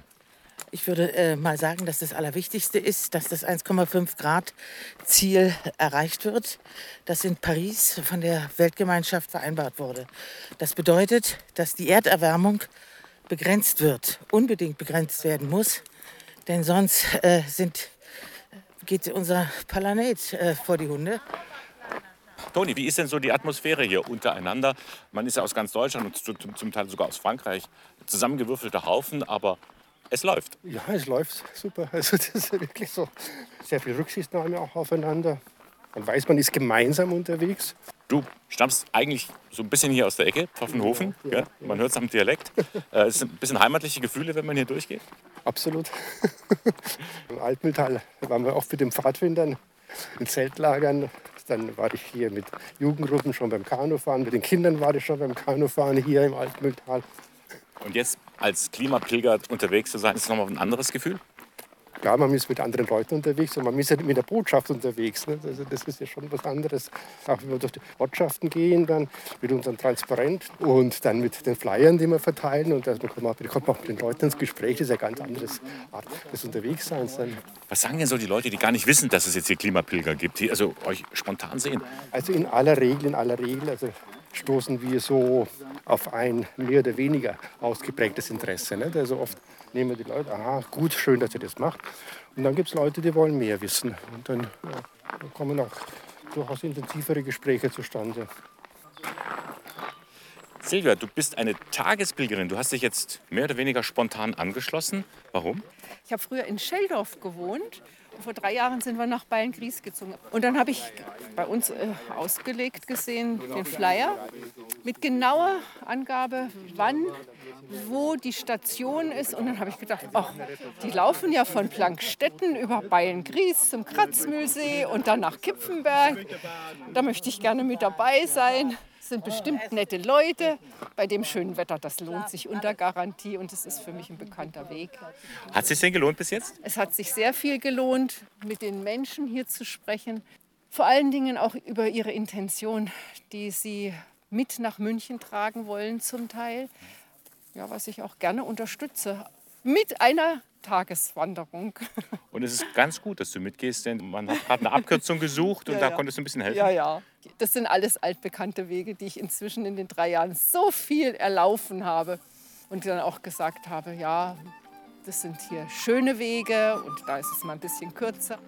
Ich würde äh, mal sagen, dass das Allerwichtigste ist, dass das 1,5 Grad Ziel erreicht wird, das in Paris von der Weltgemeinschaft vereinbart wurde. Das bedeutet, dass die Erderwärmung begrenzt wird, unbedingt begrenzt werden muss, denn sonst äh, sind, geht unser Planet äh, vor die Hunde. Toni, wie ist denn so die Atmosphäre hier untereinander? Man ist ja aus ganz Deutschland und zum Teil sogar aus Frankreich zusammengewürfelter Haufen, aber es läuft. Ja, es läuft super. Also das ist wirklich so sehr viel Rücksichtnahme auch aufeinander. Man weiß, man ist gemeinsam unterwegs. Du stammst eigentlich so ein bisschen hier aus der Ecke, Pfaffenhofen. Ja, ja, man hört es am Dialekt. äh, es sind ein bisschen heimatliche Gefühle, wenn man hier durchgeht. Absolut. Im Altmühltal waren wir auch mit den Pfadfindern in Zeltlagern. Dann war ich hier mit Jugendgruppen schon beim Kanufahren. Mit den Kindern war ich schon beim Kanufahren hier im Altmühltal. Und jetzt als Klimapilger unterwegs zu sein, ist nochmal ein anderes Gefühl? Ja, man ist mit anderen Leuten unterwegs und man ist ja mit der Botschaft unterwegs. Ne? Also das ist ja schon was anderes. Auch wenn wir durch die Ortschaften gehen, dann mit unserem Transparent und dann mit den Flyern, die wir verteilen. Und man kommt, man kommt auch mit den Leuten ins Gespräch. Das ist ja eine ganz andere Art des Unterwegsseins. Dann. Was sagen denn so die Leute, die gar nicht wissen, dass es jetzt hier Klimapilger gibt, die also euch spontan sehen? Also in aller Regel, in aller Regel, also stoßen wir so auf ein mehr oder weniger ausgeprägtes Interesse. Nicht? Also oft nehmen die Leute, aha, gut, schön, dass ihr das macht. Und dann gibt es Leute, die wollen mehr wissen. Und dann, ja, dann kommen auch durchaus intensivere Gespräche zustande. Silvia, du bist eine Tagespilgerin. Du hast dich jetzt mehr oder weniger spontan angeschlossen. Warum? Ich habe früher in Scheldorf gewohnt vor drei Jahren sind wir nach Beilngries gezogen. Und dann habe ich bei uns äh, ausgelegt gesehen den Flyer mit genauer Angabe, wann, wo die Station ist. Und dann habe ich gedacht, ach, die laufen ja von Plankstetten über Beilngries zum Kratzmühlsee und dann nach Kipfenberg. Da möchte ich gerne mit dabei sein sind bestimmt nette Leute. Bei dem schönen Wetter, das lohnt sich unter Garantie und es ist für mich ein bekannter Weg. Hat es sich denn gelohnt bis jetzt? Es hat sich sehr viel gelohnt, mit den Menschen hier zu sprechen. Vor allen Dingen auch über ihre Intention, die sie mit nach München tragen wollen zum Teil. Ja, was ich auch gerne unterstütze. Mit einer Tageswanderung. Und es ist ganz gut, dass du mitgehst, denn man hat gerade eine Abkürzung gesucht und ja, da ja. konntest du ein bisschen helfen. Ja, ja. Das sind alles altbekannte Wege, die ich inzwischen in den drei Jahren so viel erlaufen habe und dann auch gesagt habe, ja, das sind hier schöne Wege und da ist es mal ein bisschen kürzer.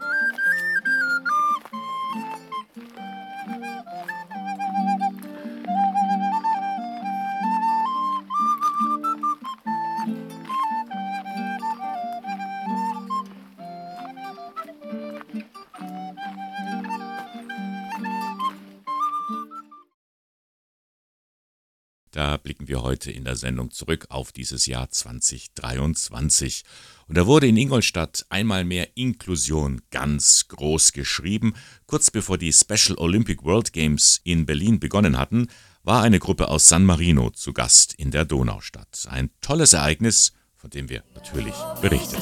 Blicken wir heute in der Sendung zurück auf dieses Jahr 2023. Und da wurde in Ingolstadt einmal mehr Inklusion ganz groß geschrieben. Kurz bevor die Special Olympic World Games in Berlin begonnen hatten, war eine Gruppe aus San Marino zu Gast in der Donaustadt. Ein tolles Ereignis, von dem wir natürlich berichtet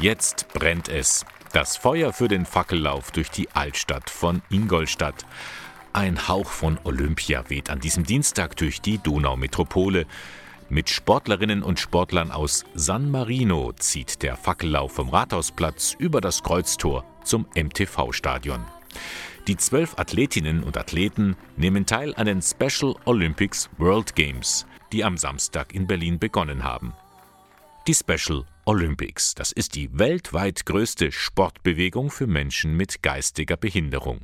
Jetzt brennt es. Das Feuer für den Fackellauf durch die Altstadt von Ingolstadt. Ein Hauch von Olympia weht an diesem Dienstag durch die Donaumetropole. Mit Sportlerinnen und Sportlern aus San Marino zieht der Fackellauf vom Rathausplatz über das Kreuztor zum MTV-Stadion. Die zwölf Athletinnen und Athleten nehmen teil an den Special Olympics World Games, die am Samstag in Berlin begonnen haben. Die Special Olympics. Das ist die weltweit größte Sportbewegung für Menschen mit geistiger Behinderung.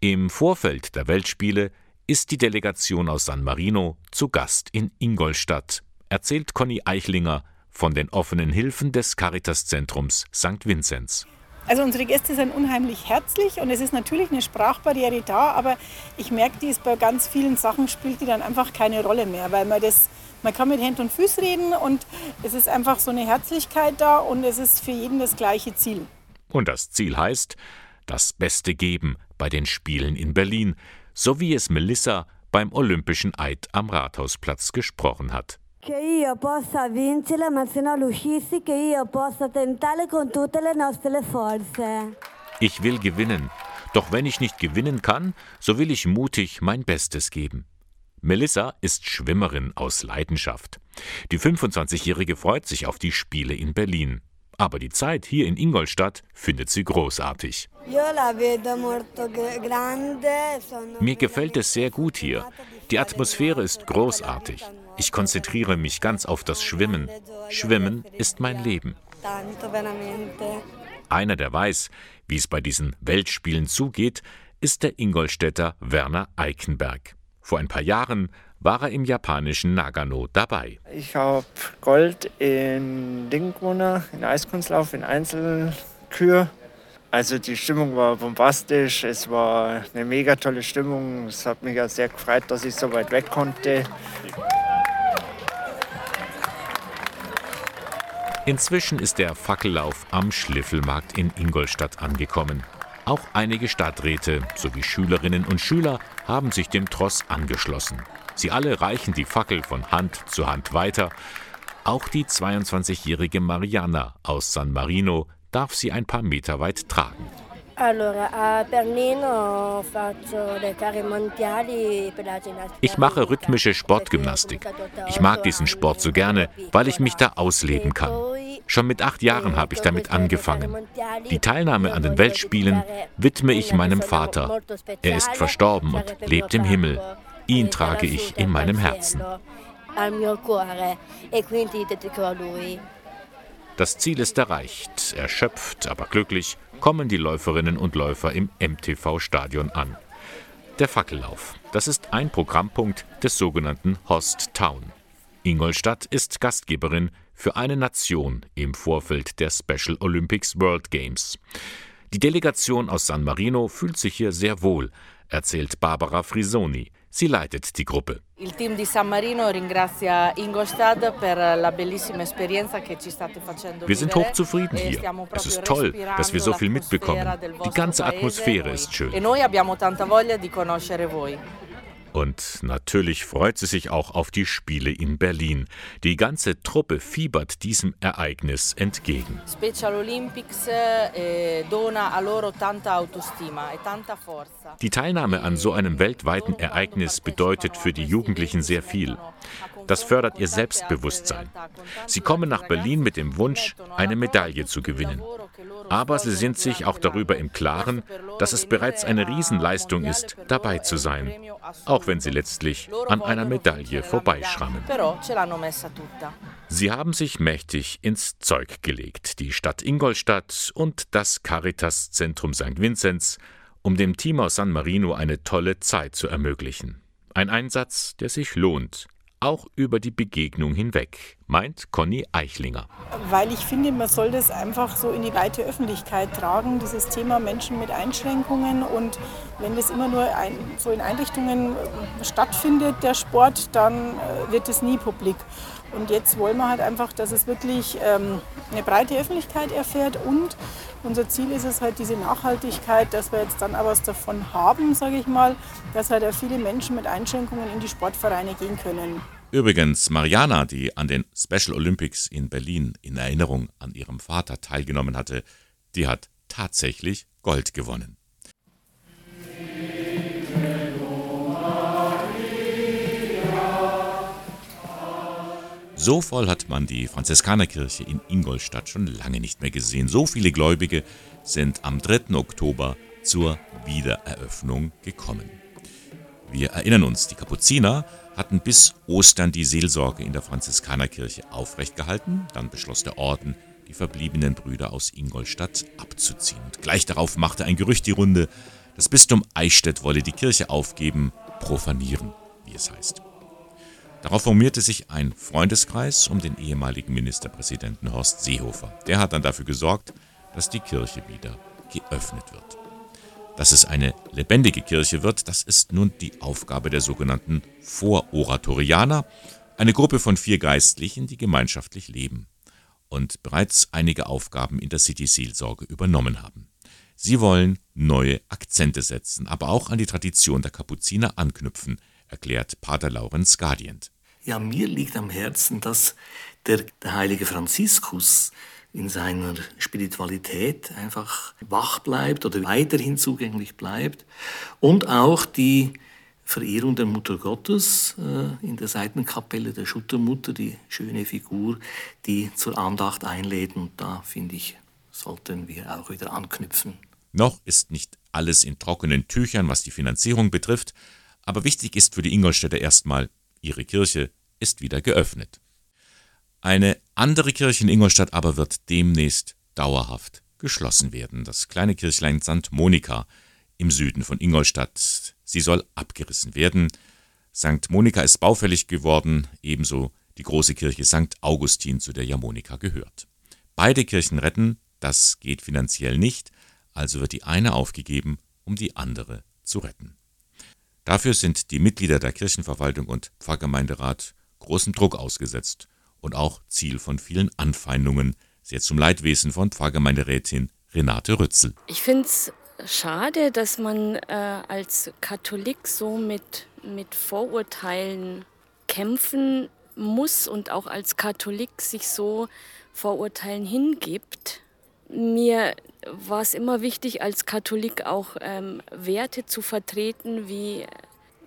Im Vorfeld der Weltspiele ist die Delegation aus San Marino zu Gast in Ingolstadt, erzählt Conny Eichlinger von den offenen Hilfen des Caritas-Zentrums St. Vinzenz. Also unsere Gäste sind unheimlich herzlich und es ist natürlich eine Sprachbarriere da, aber ich merke, die ist bei ganz vielen Sachen spielt die dann einfach keine Rolle mehr, weil man das man kann mit Händen und Füßen reden und es ist einfach so eine Herzlichkeit da und es ist für jeden das gleiche Ziel. Und das Ziel heißt, das Beste geben bei den Spielen in Berlin, so wie es Melissa beim Olympischen Eid am Rathausplatz gesprochen hat. Ich will gewinnen, doch wenn ich nicht gewinnen kann, so will ich mutig mein Bestes geben. Melissa ist Schwimmerin aus Leidenschaft. Die 25-Jährige freut sich auf die Spiele in Berlin. Aber die Zeit hier in Ingolstadt findet sie großartig. Mir gefällt es sehr gut hier. Die Atmosphäre ist großartig. Ich konzentriere mich ganz auf das Schwimmen. Schwimmen ist mein Leben. Einer, der weiß, wie es bei diesen Weltspielen zugeht, ist der Ingolstädter Werner Eikenberg. Vor ein paar Jahren war er im japanischen Nagano dabei. Ich habe Gold in Ding gewonnen, in Eiskunstlauf, in Einzelkür. Also die Stimmung war bombastisch, es war eine mega tolle Stimmung. Es hat mich ja sehr gefreut, dass ich so weit weg konnte. Inzwischen ist der Fackellauf am Schliffelmarkt in Ingolstadt angekommen. Auch einige Stadträte sowie Schülerinnen und Schüler haben sich dem Tross angeschlossen. Sie alle reichen die Fackel von Hand zu Hand weiter. Auch die 22-jährige Mariana aus San Marino darf sie ein paar Meter weit tragen. Ich mache rhythmische Sportgymnastik. Ich mag diesen Sport so gerne, weil ich mich da ausleben kann. Schon mit acht Jahren habe ich damit angefangen. Die Teilnahme an den Weltspielen widme ich meinem Vater. Er ist verstorben und lebt im Himmel. Ihn trage ich in meinem Herzen. Das Ziel ist erreicht. Erschöpft, aber glücklich kommen die Läuferinnen und Läufer im MTV-Stadion an. Der Fackellauf. Das ist ein Programmpunkt des sogenannten Host Town. Ingolstadt ist Gastgeberin für eine Nation im Vorfeld der Special Olympics World Games. Die Delegation aus San Marino fühlt sich hier sehr wohl, erzählt Barbara Frisoni. Sie leitet die Gruppe. Wir sind hochzufrieden hier. Es ist toll, dass wir so viel mitbekommen. Die ganze Atmosphäre ist schön. Und natürlich freut sie sich auch auf die Spiele in Berlin. Die ganze Truppe fiebert diesem Ereignis entgegen. Eh, e. Die Teilnahme an so einem weltweiten Ereignis bedeutet für die Jugendlichen sehr viel. Das fördert ihr Selbstbewusstsein. Sie kommen nach Berlin mit dem Wunsch, eine Medaille zu gewinnen. Aber sie sind sich auch darüber im Klaren, dass es bereits eine Riesenleistung ist, dabei zu sein, auch wenn sie letztlich an einer Medaille vorbeischrammen. Sie haben sich mächtig ins Zeug gelegt, die Stadt Ingolstadt und das Caritas-Zentrum St. Vinzenz, um dem Team aus San Marino eine tolle Zeit zu ermöglichen. Ein Einsatz, der sich lohnt, auch über die Begegnung hinweg, meint Conny Eichlinger. Weil ich finde, man soll das einfach so in die weite Öffentlichkeit tragen, dieses Thema Menschen mit Einschränkungen. Und wenn das immer nur ein, so in Einrichtungen stattfindet, der Sport, dann äh, wird es nie publik. Und jetzt wollen wir halt einfach, dass es wirklich ähm, eine breite Öffentlichkeit erfährt und unser Ziel ist es halt diese Nachhaltigkeit, dass wir jetzt dann auch was davon haben, sage ich mal, dass halt auch viele Menschen mit Einschränkungen in die Sportvereine gehen können. Übrigens, Mariana, die an den Special Olympics in Berlin in Erinnerung an ihrem Vater teilgenommen hatte, die hat tatsächlich Gold gewonnen. So voll hat man die Franziskanerkirche in Ingolstadt schon lange nicht mehr gesehen. So viele Gläubige sind am 3. Oktober zur Wiedereröffnung gekommen. Wir erinnern uns, die Kapuziner hatten bis Ostern die Seelsorge in der Franziskanerkirche aufrechtgehalten. Dann beschloss der Orden, die verbliebenen Brüder aus Ingolstadt abzuziehen. Und gleich darauf machte ein Gerücht die Runde, das Bistum Eichstätt wolle die Kirche aufgeben, profanieren, wie es heißt. Darauf formierte sich ein Freundeskreis um den ehemaligen Ministerpräsidenten Horst Seehofer. Der hat dann dafür gesorgt, dass die Kirche wieder geöffnet wird. Dass es eine lebendige Kirche wird, das ist nun die Aufgabe der sogenannten Vororatorianer, eine Gruppe von vier Geistlichen, die gemeinschaftlich leben und bereits einige Aufgaben in der City-Seelsorge übernommen haben. Sie wollen neue Akzente setzen, aber auch an die Tradition der Kapuziner anknüpfen, erklärt Pater Laurenz Gardient. Ja, mir liegt am Herzen, dass der, der heilige Franziskus in seiner Spiritualität einfach wach bleibt oder weiterhin zugänglich bleibt und auch die Verehrung der Mutter Gottes äh, in der Seitenkapelle der Schuttermutter, die schöne Figur, die zur Andacht einlädt. Und da, finde ich, sollten wir auch wieder anknüpfen. Noch ist nicht alles in trockenen Tüchern, was die Finanzierung betrifft, aber wichtig ist für die Ingolstädter erstmal, ihre Kirche ist wieder geöffnet. Eine andere Kirche in Ingolstadt aber wird demnächst dauerhaft geschlossen werden. Das kleine Kirchlein St. Monika im Süden von Ingolstadt. Sie soll abgerissen werden. St. Monika ist baufällig geworden, ebenso die große Kirche St. Augustin, zu der ja Monika gehört. Beide Kirchen retten, das geht finanziell nicht, also wird die eine aufgegeben, um die andere zu retten. Dafür sind die Mitglieder der Kirchenverwaltung und Pfarrgemeinderat großem Druck ausgesetzt und auch Ziel von vielen Anfeindungen, sehr zum Leidwesen von Pfarrgemeinderätin Renate Rützel. Ich finde es schade, dass man äh, als Katholik so mit, mit Vorurteilen kämpfen muss und auch als Katholik sich so Vorurteilen hingibt. Mir war es immer wichtig, als Katholik auch ähm, Werte zu vertreten wie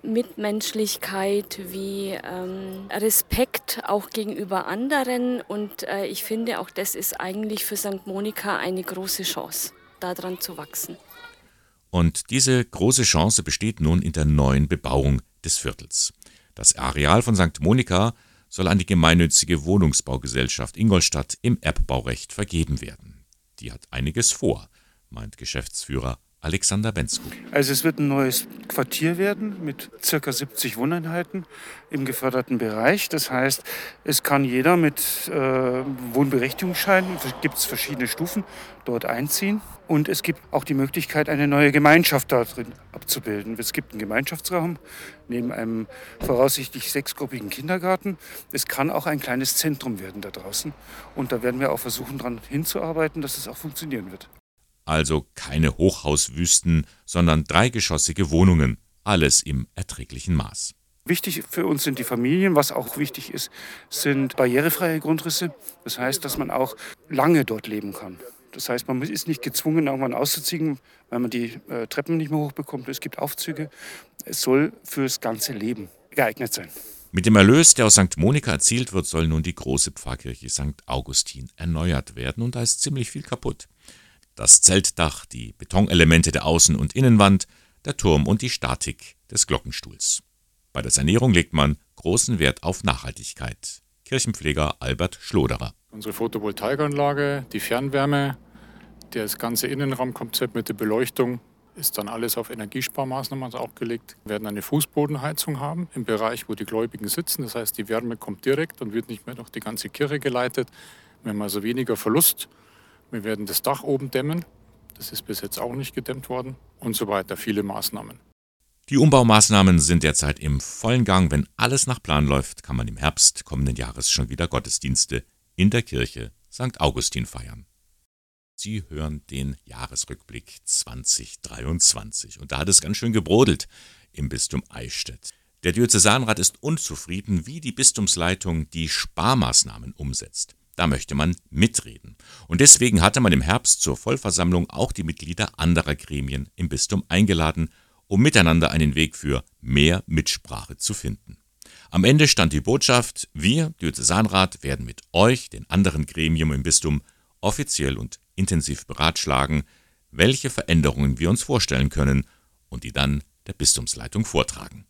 Mitmenschlichkeit, wie ähm, Respekt auch gegenüber anderen. Und äh, ich finde, auch das ist eigentlich für St. Monika eine große Chance, daran zu wachsen. Und diese große Chance besteht nun in der neuen Bebauung des Viertels. Das Areal von St. Monika soll an die gemeinnützige Wohnungsbaugesellschaft Ingolstadt im Erbbaurecht vergeben werden. Die hat einiges vor, meint Geschäftsführer Alexander Bensko. Also es wird ein neues Quartier werden mit ca. 70 Wohneinheiten im geförderten Bereich. Das heißt, es kann jeder mit äh, Wohnberechtigungsschein, gibt es verschiedene Stufen, dort einziehen. Und es gibt auch die Möglichkeit, eine neue Gemeinschaft darin abzubilden. Es gibt einen Gemeinschaftsraum neben einem voraussichtlich sechsgruppigen Kindergarten. Es kann auch ein kleines Zentrum werden da draußen. Und da werden wir auch versuchen, daran hinzuarbeiten, dass es auch funktionieren wird also keine Hochhauswüsten, sondern dreigeschossige Wohnungen, alles im erträglichen Maß. Wichtig für uns sind die Familien. Was auch wichtig ist, sind barrierefreie Grundrisse. Das heißt, dass man auch lange dort leben kann. Das heißt, man ist nicht gezwungen, irgendwann auszuziehen, weil man die äh, Treppen nicht mehr hochbekommt. Es gibt Aufzüge. Es soll fürs ganze Leben geeignet sein. Mit dem Erlös, der aus St. Monika erzielt wird, soll nun die große Pfarrkirche St. Augustin erneuert werden und da ist ziemlich viel kaputt das Zeltdach, die Betonelemente der Außen- und Innenwand, der Turm und die Statik des Glockenstuhls. Bei der Sanierung legt man großen Wert auf Nachhaltigkeit. Kirchenpfleger Albert Schloderer. Unsere Photovoltaikanlage, die Fernwärme, das ganze Innenraumkonzept mit der Beleuchtung ist dann alles auf Energiesparmaßnahmen auch gelegt. Wir werden eine Fußbodenheizung haben im Bereich, wo die Gläubigen sitzen. Das heißt, die Wärme kommt direkt und wird nicht mehr durch die ganze Kirche geleitet. Wir haben also weniger Verlust wir werden das Dach oben dämmen. Das ist bis jetzt auch nicht gedämmt worden und so weiter. Viele Maßnahmen. Die Umbaumaßnahmen sind derzeit im vollen Gang. Wenn alles nach Plan läuft, kann man im Herbst kommenden Jahres schon wieder Gottesdienste in der Kirche St. Augustin feiern. Sie hören den Jahresrückblick 2023. Und da hat es ganz schön gebrodelt im Bistum Eichstätt. Der Diözesanrat ist unzufrieden, wie die Bistumsleitung die Sparmaßnahmen umsetzt. Da möchte man mitreden. Und deswegen hatte man im Herbst zur Vollversammlung auch die Mitglieder anderer Gremien im Bistum eingeladen, um miteinander einen Weg für mehr Mitsprache zu finden. Am Ende stand die Botschaft, wir, Diözesanrat, werden mit euch, den anderen Gremien im Bistum, offiziell und intensiv beratschlagen, welche Veränderungen wir uns vorstellen können und die dann der Bistumsleitung vortragen.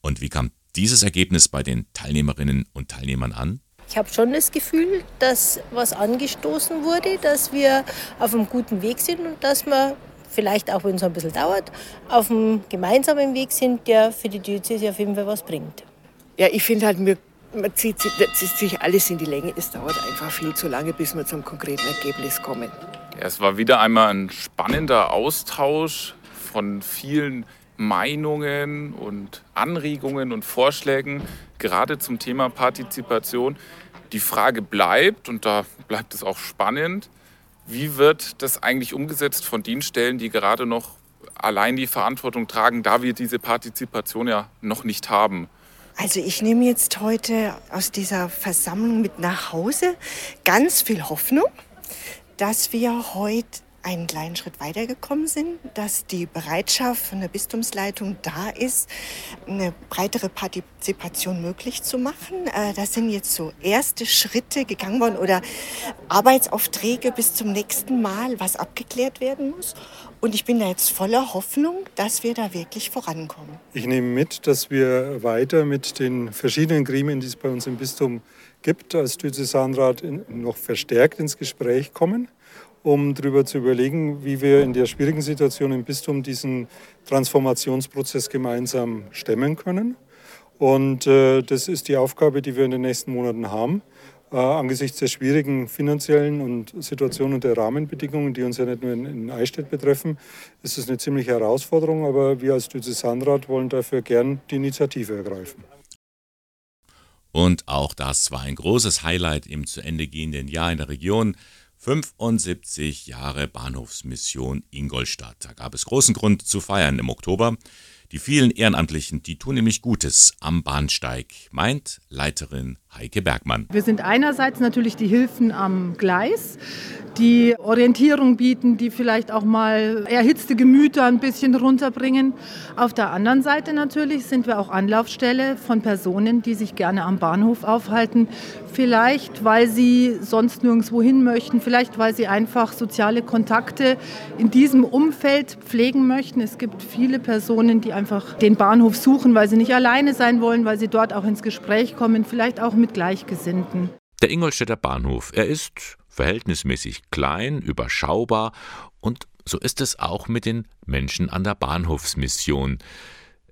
Und wie kam dieses Ergebnis bei den Teilnehmerinnen und Teilnehmern an? Ich habe schon das Gefühl, dass was angestoßen wurde, dass wir auf einem guten Weg sind und dass wir vielleicht auch wenn es ein bisschen dauert, auf einem gemeinsamen Weg sind, der für die Diözese auf jeden Fall was bringt. Ja, ich finde halt, mir, man zieht, zieht sich alles in die Länge. Es dauert einfach viel zu lange, bis wir zum konkreten Ergebnis kommen. Ja, es war wieder einmal ein spannender Austausch von vielen Meinungen und Anregungen und Vorschlägen, gerade zum Thema Partizipation. Die Frage bleibt, und da bleibt es auch spannend, wie wird das eigentlich umgesetzt von den Stellen, die gerade noch allein die Verantwortung tragen, da wir diese Partizipation ja noch nicht haben? Also ich nehme jetzt heute aus dieser Versammlung mit nach Hause ganz viel Hoffnung, dass wir heute einen kleinen Schritt weitergekommen sind, dass die Bereitschaft von der Bistumsleitung da ist, eine breitere Partizipation möglich zu machen. Äh, das sind jetzt so erste Schritte gegangen worden oder Arbeitsaufträge bis zum nächsten Mal, was abgeklärt werden muss. Und ich bin da jetzt voller Hoffnung, dass wir da wirklich vorankommen. Ich nehme mit, dass wir weiter mit den verschiedenen Gremien, die es bei uns im Bistum gibt, als Diözesanrat noch verstärkt ins Gespräch kommen um darüber zu überlegen, wie wir in der schwierigen Situation im Bistum diesen Transformationsprozess gemeinsam stemmen können. Und äh, das ist die Aufgabe, die wir in den nächsten Monaten haben. Äh, angesichts der schwierigen finanziellen und Situation und der Rahmenbedingungen, die uns ja nicht nur in, in Eichstätt betreffen, ist es eine ziemliche Herausforderung. Aber wir als Diözesanrat wollen dafür gern die Initiative ergreifen. Und auch das war ein großes Highlight im zu Ende gehenden Jahr in der Region. 75 Jahre Bahnhofsmission Ingolstadt. Da gab es großen Grund zu feiern im Oktober. Die vielen Ehrenamtlichen, die tun nämlich Gutes am Bahnsteig, meint Leiterin Heike Bergmann. Wir sind einerseits natürlich die Hilfen am Gleis, die Orientierung bieten, die vielleicht auch mal erhitzte Gemüter ein bisschen runterbringen. Auf der anderen Seite natürlich sind wir auch Anlaufstelle von Personen, die sich gerne am Bahnhof aufhalten. Vielleicht, weil sie sonst nirgendwo hin möchten, vielleicht, weil sie einfach soziale Kontakte in diesem Umfeld pflegen möchten. Es gibt viele Personen, die einfach den Bahnhof suchen, weil sie nicht alleine sein wollen, weil sie dort auch ins Gespräch kommen, vielleicht auch mit Gleichgesinnten. Der Ingolstädter Bahnhof, er ist verhältnismäßig klein, überschaubar und so ist es auch mit den Menschen an der Bahnhofsmission.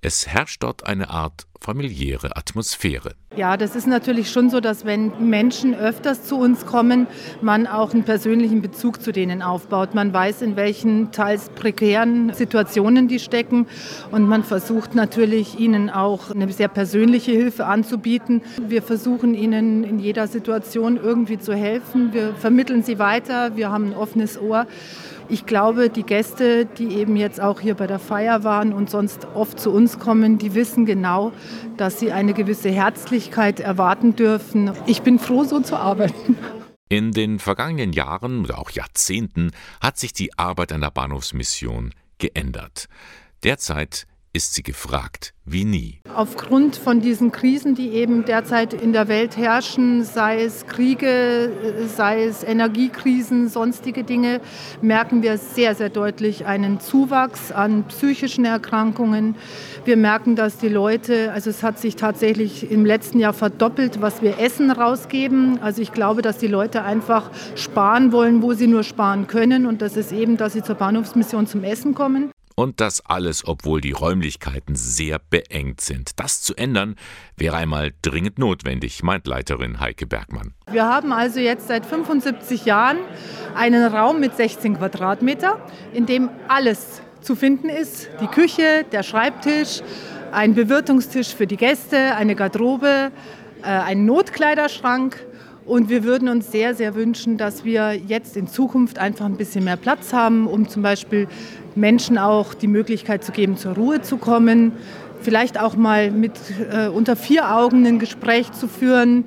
Es herrscht dort eine Art familiäre Atmosphäre. Ja, das ist natürlich schon so, dass wenn Menschen öfters zu uns kommen, man auch einen persönlichen Bezug zu denen aufbaut. Man weiß, in welchen teils prekären Situationen die stecken und man versucht natürlich, ihnen auch eine sehr persönliche Hilfe anzubieten. Wir versuchen ihnen in jeder Situation irgendwie zu helfen. Wir vermitteln sie weiter. Wir haben ein offenes Ohr. Ich glaube, die Gäste, die eben jetzt auch hier bei der Feier waren und sonst oft zu uns kommen, die wissen genau, dass sie eine gewisse Herzlichkeit erwarten dürfen. Ich bin froh, so zu arbeiten. In den vergangenen Jahren oder auch Jahrzehnten hat sich die Arbeit an der Bahnhofsmission geändert. Derzeit ist sie gefragt wie nie. Aufgrund von diesen Krisen, die eben derzeit in der Welt herrschen, sei es Kriege, sei es Energiekrisen, sonstige Dinge, merken wir sehr, sehr deutlich einen Zuwachs an psychischen Erkrankungen. Wir merken, dass die Leute, also es hat sich tatsächlich im letzten Jahr verdoppelt, was wir Essen rausgeben. Also ich glaube, dass die Leute einfach sparen wollen, wo sie nur sparen können. Und das ist eben, dass sie zur Bahnhofsmission zum Essen kommen. Und das alles, obwohl die Räumlichkeiten sehr beengt sind. Das zu ändern wäre einmal dringend notwendig, meint Leiterin Heike Bergmann. Wir haben also jetzt seit 75 Jahren einen Raum mit 16 Quadratmeter, in dem alles zu finden ist. Die Küche, der Schreibtisch, ein Bewirtungstisch für die Gäste, eine Garderobe, äh, ein Notkleiderschrank. Und wir würden uns sehr, sehr wünschen, dass wir jetzt in Zukunft einfach ein bisschen mehr Platz haben, um zum Beispiel Menschen auch die Möglichkeit zu geben, zur Ruhe zu kommen, vielleicht auch mal mit äh, unter vier Augen ein Gespräch zu führen.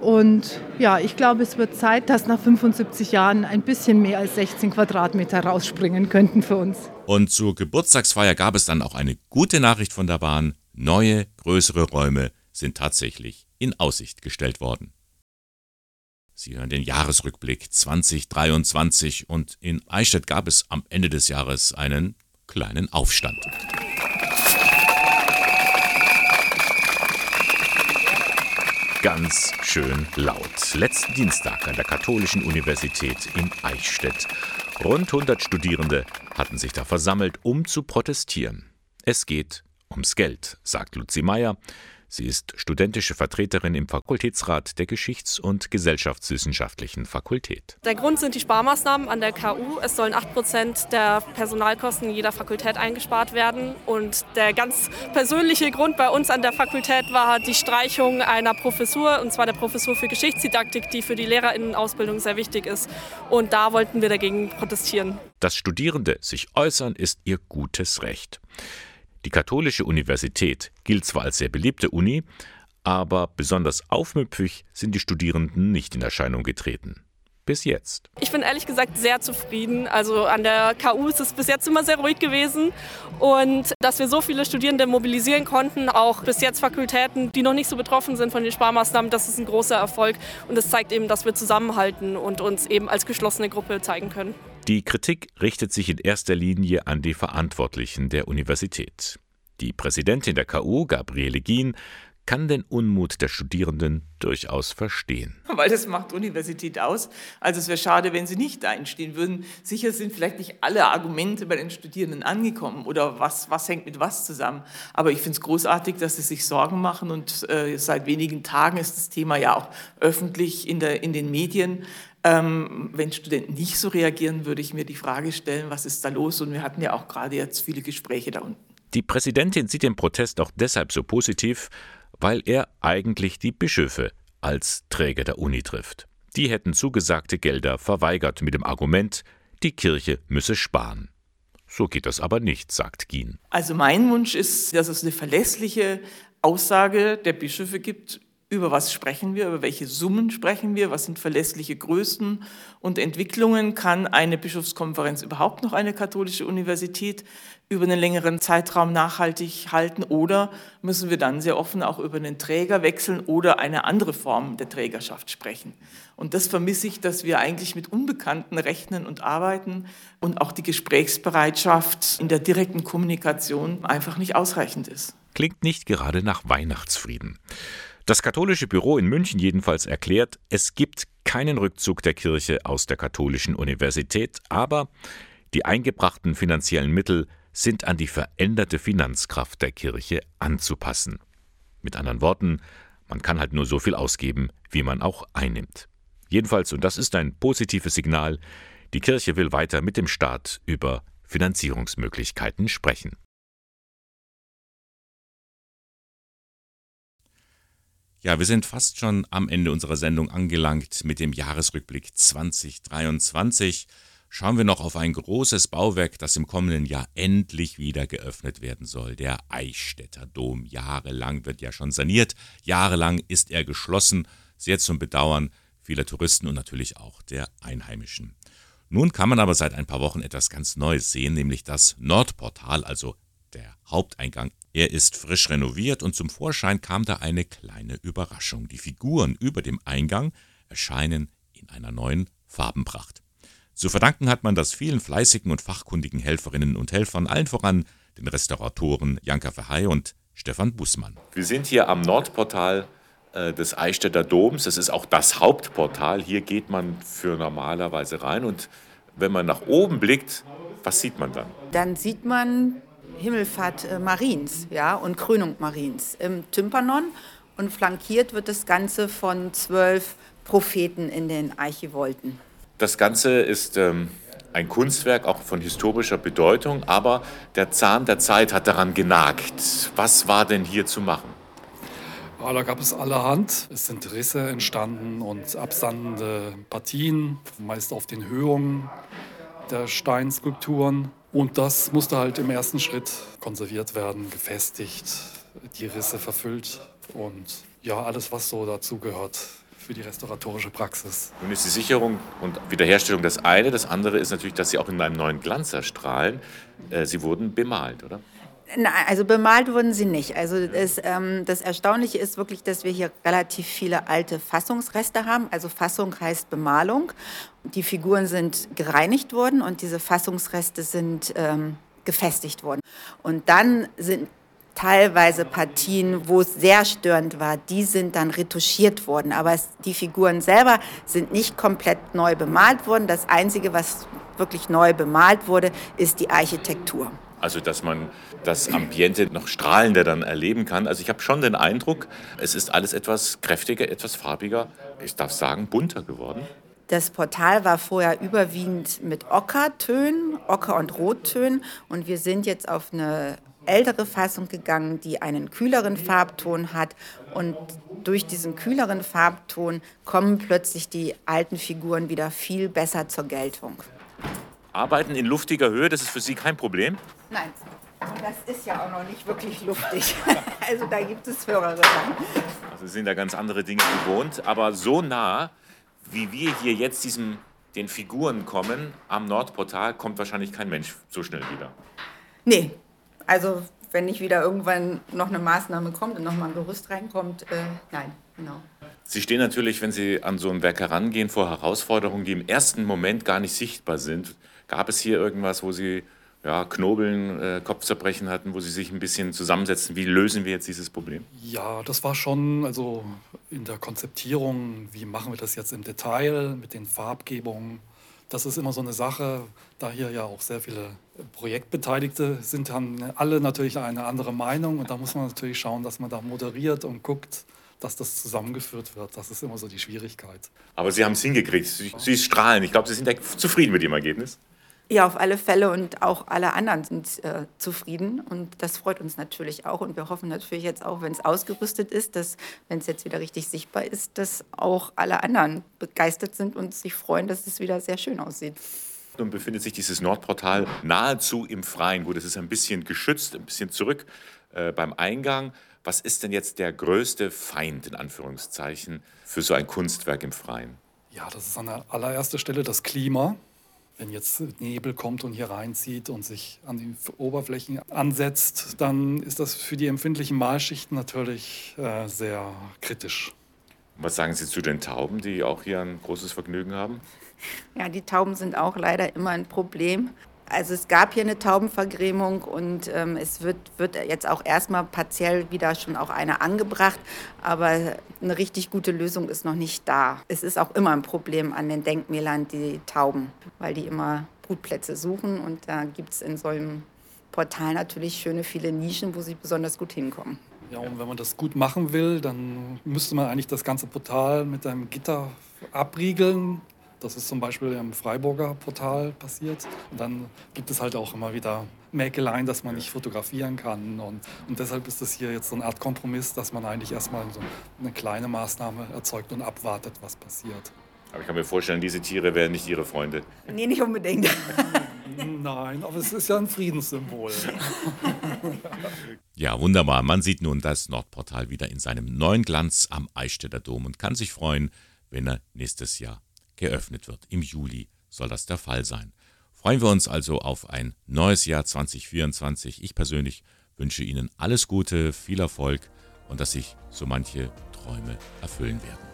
Und ja, ich glaube, es wird Zeit, dass nach 75 Jahren ein bisschen mehr als 16 Quadratmeter rausspringen könnten für uns. Und zur Geburtstagsfeier gab es dann auch eine gute Nachricht von der Bahn. Neue, größere Räume sind tatsächlich in Aussicht gestellt worden. Sie hören den Jahresrückblick 2023 und in Eichstätt gab es am Ende des Jahres einen kleinen Aufstand. Ganz schön laut. Letzten Dienstag an der Katholischen Universität in Eichstätt. Rund 100 Studierende hatten sich da versammelt, um zu protestieren. Es geht ums Geld, sagt Luzi Meyer. Sie ist studentische Vertreterin im Fakultätsrat der Geschichts- und Gesellschaftswissenschaftlichen Fakultät. Der Grund sind die Sparmaßnahmen an der KU. Es sollen 8 Prozent der Personalkosten jeder Fakultät eingespart werden. Und der ganz persönliche Grund bei uns an der Fakultät war die Streichung einer Professur, und zwar der Professur für Geschichtsdidaktik, die für die Lehrerinnenausbildung sehr wichtig ist. Und da wollten wir dagegen protestieren. Dass Studierende sich äußern, ist ihr gutes Recht. Die Katholische Universität gilt zwar als sehr beliebte Uni, aber besonders aufmüpfig sind die Studierenden nicht in Erscheinung getreten. Bis jetzt. Ich bin ehrlich gesagt sehr zufrieden. Also an der KU ist es bis jetzt immer sehr ruhig gewesen. Und dass wir so viele Studierende mobilisieren konnten, auch bis jetzt Fakultäten, die noch nicht so betroffen sind von den Sparmaßnahmen, das ist ein großer Erfolg. Und es zeigt eben, dass wir zusammenhalten und uns eben als geschlossene Gruppe zeigen können. Die Kritik richtet sich in erster Linie an die Verantwortlichen der Universität. Die Präsidentin der KU, Gabriele Gien, kann den Unmut der Studierenden durchaus verstehen. Weil das macht Universität aus. Also es wäre schade, wenn sie nicht einstehen würden. Sicher sind vielleicht nicht alle Argumente bei den Studierenden angekommen oder was, was hängt mit was zusammen. Aber ich finde es großartig, dass sie sich Sorgen machen und äh, seit wenigen Tagen ist das Thema ja auch öffentlich in, der, in den Medien. Ähm, wenn Studenten nicht so reagieren, würde ich mir die Frage stellen, was ist da los? Und wir hatten ja auch gerade jetzt viele Gespräche da unten. Die Präsidentin sieht den Protest auch deshalb so positiv, weil er eigentlich die Bischöfe als Träger der Uni trifft. Die hätten zugesagte Gelder verweigert mit dem Argument, die Kirche müsse sparen. So geht das aber nicht, sagt Gien. Also mein Wunsch ist, dass es eine verlässliche Aussage der Bischöfe gibt, über was sprechen wir, über welche Summen sprechen wir, was sind verlässliche Größen und Entwicklungen. Kann eine Bischofskonferenz überhaupt noch eine katholische Universität über einen längeren Zeitraum nachhaltig halten oder müssen wir dann sehr offen auch über einen Träger wechseln oder eine andere Form der Trägerschaft sprechen. Und das vermisse ich, dass wir eigentlich mit Unbekannten rechnen und arbeiten und auch die Gesprächsbereitschaft in der direkten Kommunikation einfach nicht ausreichend ist. Klingt nicht gerade nach Weihnachtsfrieden. Das katholische Büro in München jedenfalls erklärt, es gibt keinen Rückzug der Kirche aus der katholischen Universität, aber die eingebrachten finanziellen Mittel sind an die veränderte Finanzkraft der Kirche anzupassen. Mit anderen Worten, man kann halt nur so viel ausgeben, wie man auch einnimmt. Jedenfalls, und das ist ein positives Signal, die Kirche will weiter mit dem Staat über Finanzierungsmöglichkeiten sprechen. Ja, wir sind fast schon am Ende unserer Sendung angelangt mit dem Jahresrückblick 2023. Schauen wir noch auf ein großes Bauwerk, das im kommenden Jahr endlich wieder geöffnet werden soll, der Eichstätter Dom. Jahrelang wird ja schon saniert, jahrelang ist er geschlossen, sehr zum Bedauern vieler Touristen und natürlich auch der Einheimischen. Nun kann man aber seit ein paar Wochen etwas ganz Neues sehen, nämlich das Nordportal, also der Haupteingang. Er ist frisch renoviert und zum Vorschein kam da eine kleine Überraschung. Die Figuren über dem Eingang erscheinen in einer neuen Farbenpracht. Zu verdanken hat man das vielen fleißigen und fachkundigen Helferinnen und Helfern, allen voran den Restauratoren Janka Verhey und Stefan Bußmann. Wir sind hier am Nordportal äh, des Eichstätter Doms. Das ist auch das Hauptportal. Hier geht man für normalerweise rein. Und wenn man nach oben blickt, was sieht man dann? Dann sieht man Himmelfahrt äh, Mariens ja, und Krönung Mariens im Tympanon. Und flankiert wird das Ganze von zwölf Propheten in den Archivolten. Das Ganze ist ähm, ein Kunstwerk auch von historischer Bedeutung, aber der Zahn der Zeit hat daran genagt. Was war denn hier zu machen? Ja, da gab es allerhand. Es sind Risse entstanden und absandende Partien, meist auf den Höhungen der Steinskulpturen. Und das musste halt im ersten Schritt konserviert werden, gefestigt, die Risse verfüllt und ja, alles, was so dazugehört für die restauratorische Praxis. Nun ist die Sicherung und Wiederherstellung das eine. Das andere ist natürlich, dass sie auch in einem neuen Glanz erstrahlen. Äh, sie wurden bemalt, oder? Nein, also bemalt wurden sie nicht. Also das, ähm, das, Erstaunliche ist wirklich, dass wir hier relativ viele alte Fassungsreste haben. Also Fassung heißt Bemalung. Die Figuren sind gereinigt worden und diese Fassungsreste sind ähm, gefestigt worden. Und dann sind teilweise Partien, wo es sehr störend war, die sind dann retuschiert worden. Aber es, die Figuren selber sind nicht komplett neu bemalt worden. Das Einzige, was wirklich neu bemalt wurde, ist die Architektur. Also, dass man das Ambiente noch strahlender dann erleben kann. Also, ich habe schon den Eindruck, es ist alles etwas kräftiger, etwas farbiger, ich darf sagen, bunter geworden. Das Portal war vorher überwiegend mit Ockertönen, Ocker- und Rottönen und wir sind jetzt auf eine ältere Fassung gegangen, die einen kühleren Farbton hat und durch diesen kühleren Farbton kommen plötzlich die alten Figuren wieder viel besser zur Geltung. Arbeiten in luftiger Höhe, das ist für Sie kein Problem? Nein, das ist ja auch noch nicht wirklich luftig. Also da gibt es höhere Sachen. Also Sie sind da ganz andere Dinge gewohnt, aber so nah, wie wir hier jetzt diesem, den Figuren kommen am Nordportal, kommt wahrscheinlich kein Mensch so schnell wieder. Nee, also wenn nicht wieder irgendwann noch eine Maßnahme kommt und noch mal ein Gerüst reinkommt, äh, nein, genau. Sie stehen natürlich, wenn Sie an so ein Werk herangehen, vor Herausforderungen, die im ersten Moment gar nicht sichtbar sind. Gab es hier irgendwas, wo Sie ja, Knobeln, äh, Kopfzerbrechen hatten, wo Sie sich ein bisschen zusammensetzen? Wie lösen wir jetzt dieses Problem? Ja, das war schon also in der Konzeptierung, wie machen wir das jetzt im Detail mit den Farbgebungen. Das ist immer so eine Sache, da hier ja auch sehr viele Projektbeteiligte sind, haben alle natürlich eine andere Meinung und da muss man natürlich schauen, dass man da moderiert und guckt, dass das zusammengeführt wird. Das ist immer so die Schwierigkeit. Aber Sie haben es hingekriegt. Sie, Sie strahlen. Ich glaube, Sie sind ja zufrieden mit dem Ergebnis. Ja, auf alle Fälle und auch alle anderen sind äh, zufrieden und das freut uns natürlich auch und wir hoffen natürlich jetzt auch, wenn es ausgerüstet ist, dass, wenn es jetzt wieder richtig sichtbar ist, dass auch alle anderen begeistert sind und sich freuen, dass es wieder sehr schön aussieht. Nun befindet sich dieses Nordportal nahezu im Freien. Gut, es ist ein bisschen geschützt, ein bisschen zurück äh, beim Eingang. Was ist denn jetzt der größte Feind, in Anführungszeichen, für so ein Kunstwerk im Freien? Ja, das ist an der allerersten Stelle das Klima. Wenn jetzt Nebel kommt und hier reinzieht und sich an die Oberflächen ansetzt, dann ist das für die empfindlichen Malschichten natürlich äh, sehr kritisch. Was sagen Sie zu den Tauben, die auch hier ein großes Vergnügen haben? Ja, die Tauben sind auch leider immer ein Problem. Also es gab hier eine Taubenvergrämung und ähm, es wird, wird jetzt auch erstmal partiell wieder schon auch eine angebracht, aber eine richtig gute Lösung ist noch nicht da. Es ist auch immer ein Problem an den Denkmälern, die Tauben, weil die immer Brutplätze suchen und da gibt es in so einem Portal natürlich schöne viele Nischen, wo sie besonders gut hinkommen. Ja, und wenn man das gut machen will, dann müsste man eigentlich das ganze Portal mit einem Gitter abriegeln, das ist zum Beispiel im Freiburger Portal passiert. Und dann gibt es halt auch immer wieder Mäkeleien, dass man nicht fotografieren kann. Und, und deshalb ist das hier jetzt so eine Art Kompromiss, dass man eigentlich erstmal so eine kleine Maßnahme erzeugt und abwartet, was passiert. Aber ich kann mir vorstellen, diese Tiere wären nicht Ihre Freunde. Nee, nicht unbedingt. Nein, aber es ist ja ein Friedenssymbol. Ja, wunderbar. Man sieht nun das Nordportal wieder in seinem neuen Glanz am Eichstätter Dom und kann sich freuen, wenn er nächstes Jahr geöffnet wird. Im Juli soll das der Fall sein. Freuen wir uns also auf ein neues Jahr 2024. Ich persönlich wünsche Ihnen alles Gute, viel Erfolg und dass sich so manche Träume erfüllen werden.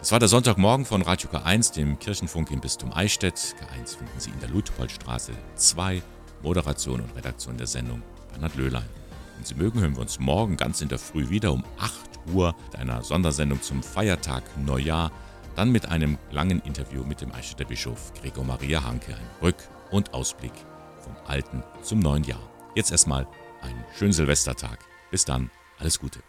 Es war der Sonntagmorgen von Radio K1, dem Kirchenfunk im Bistum Eichstätt. K1 finden Sie in der Ludpoldstraße 2. Moderation und Redaktion der Sendung Bernhard Löhlein. Und Sie mögen, hören wir uns morgen ganz in der Früh wieder um 8 Uhr mit einer Sondersendung zum Feiertag Neujahr. Dann mit einem langen Interview mit dem Eichstätter Bischof Gregor Maria Hanke. Ein Rück- und Ausblick vom alten zum neuen Jahr. Jetzt erstmal einen schönen Silvestertag. Bis dann, alles Gute.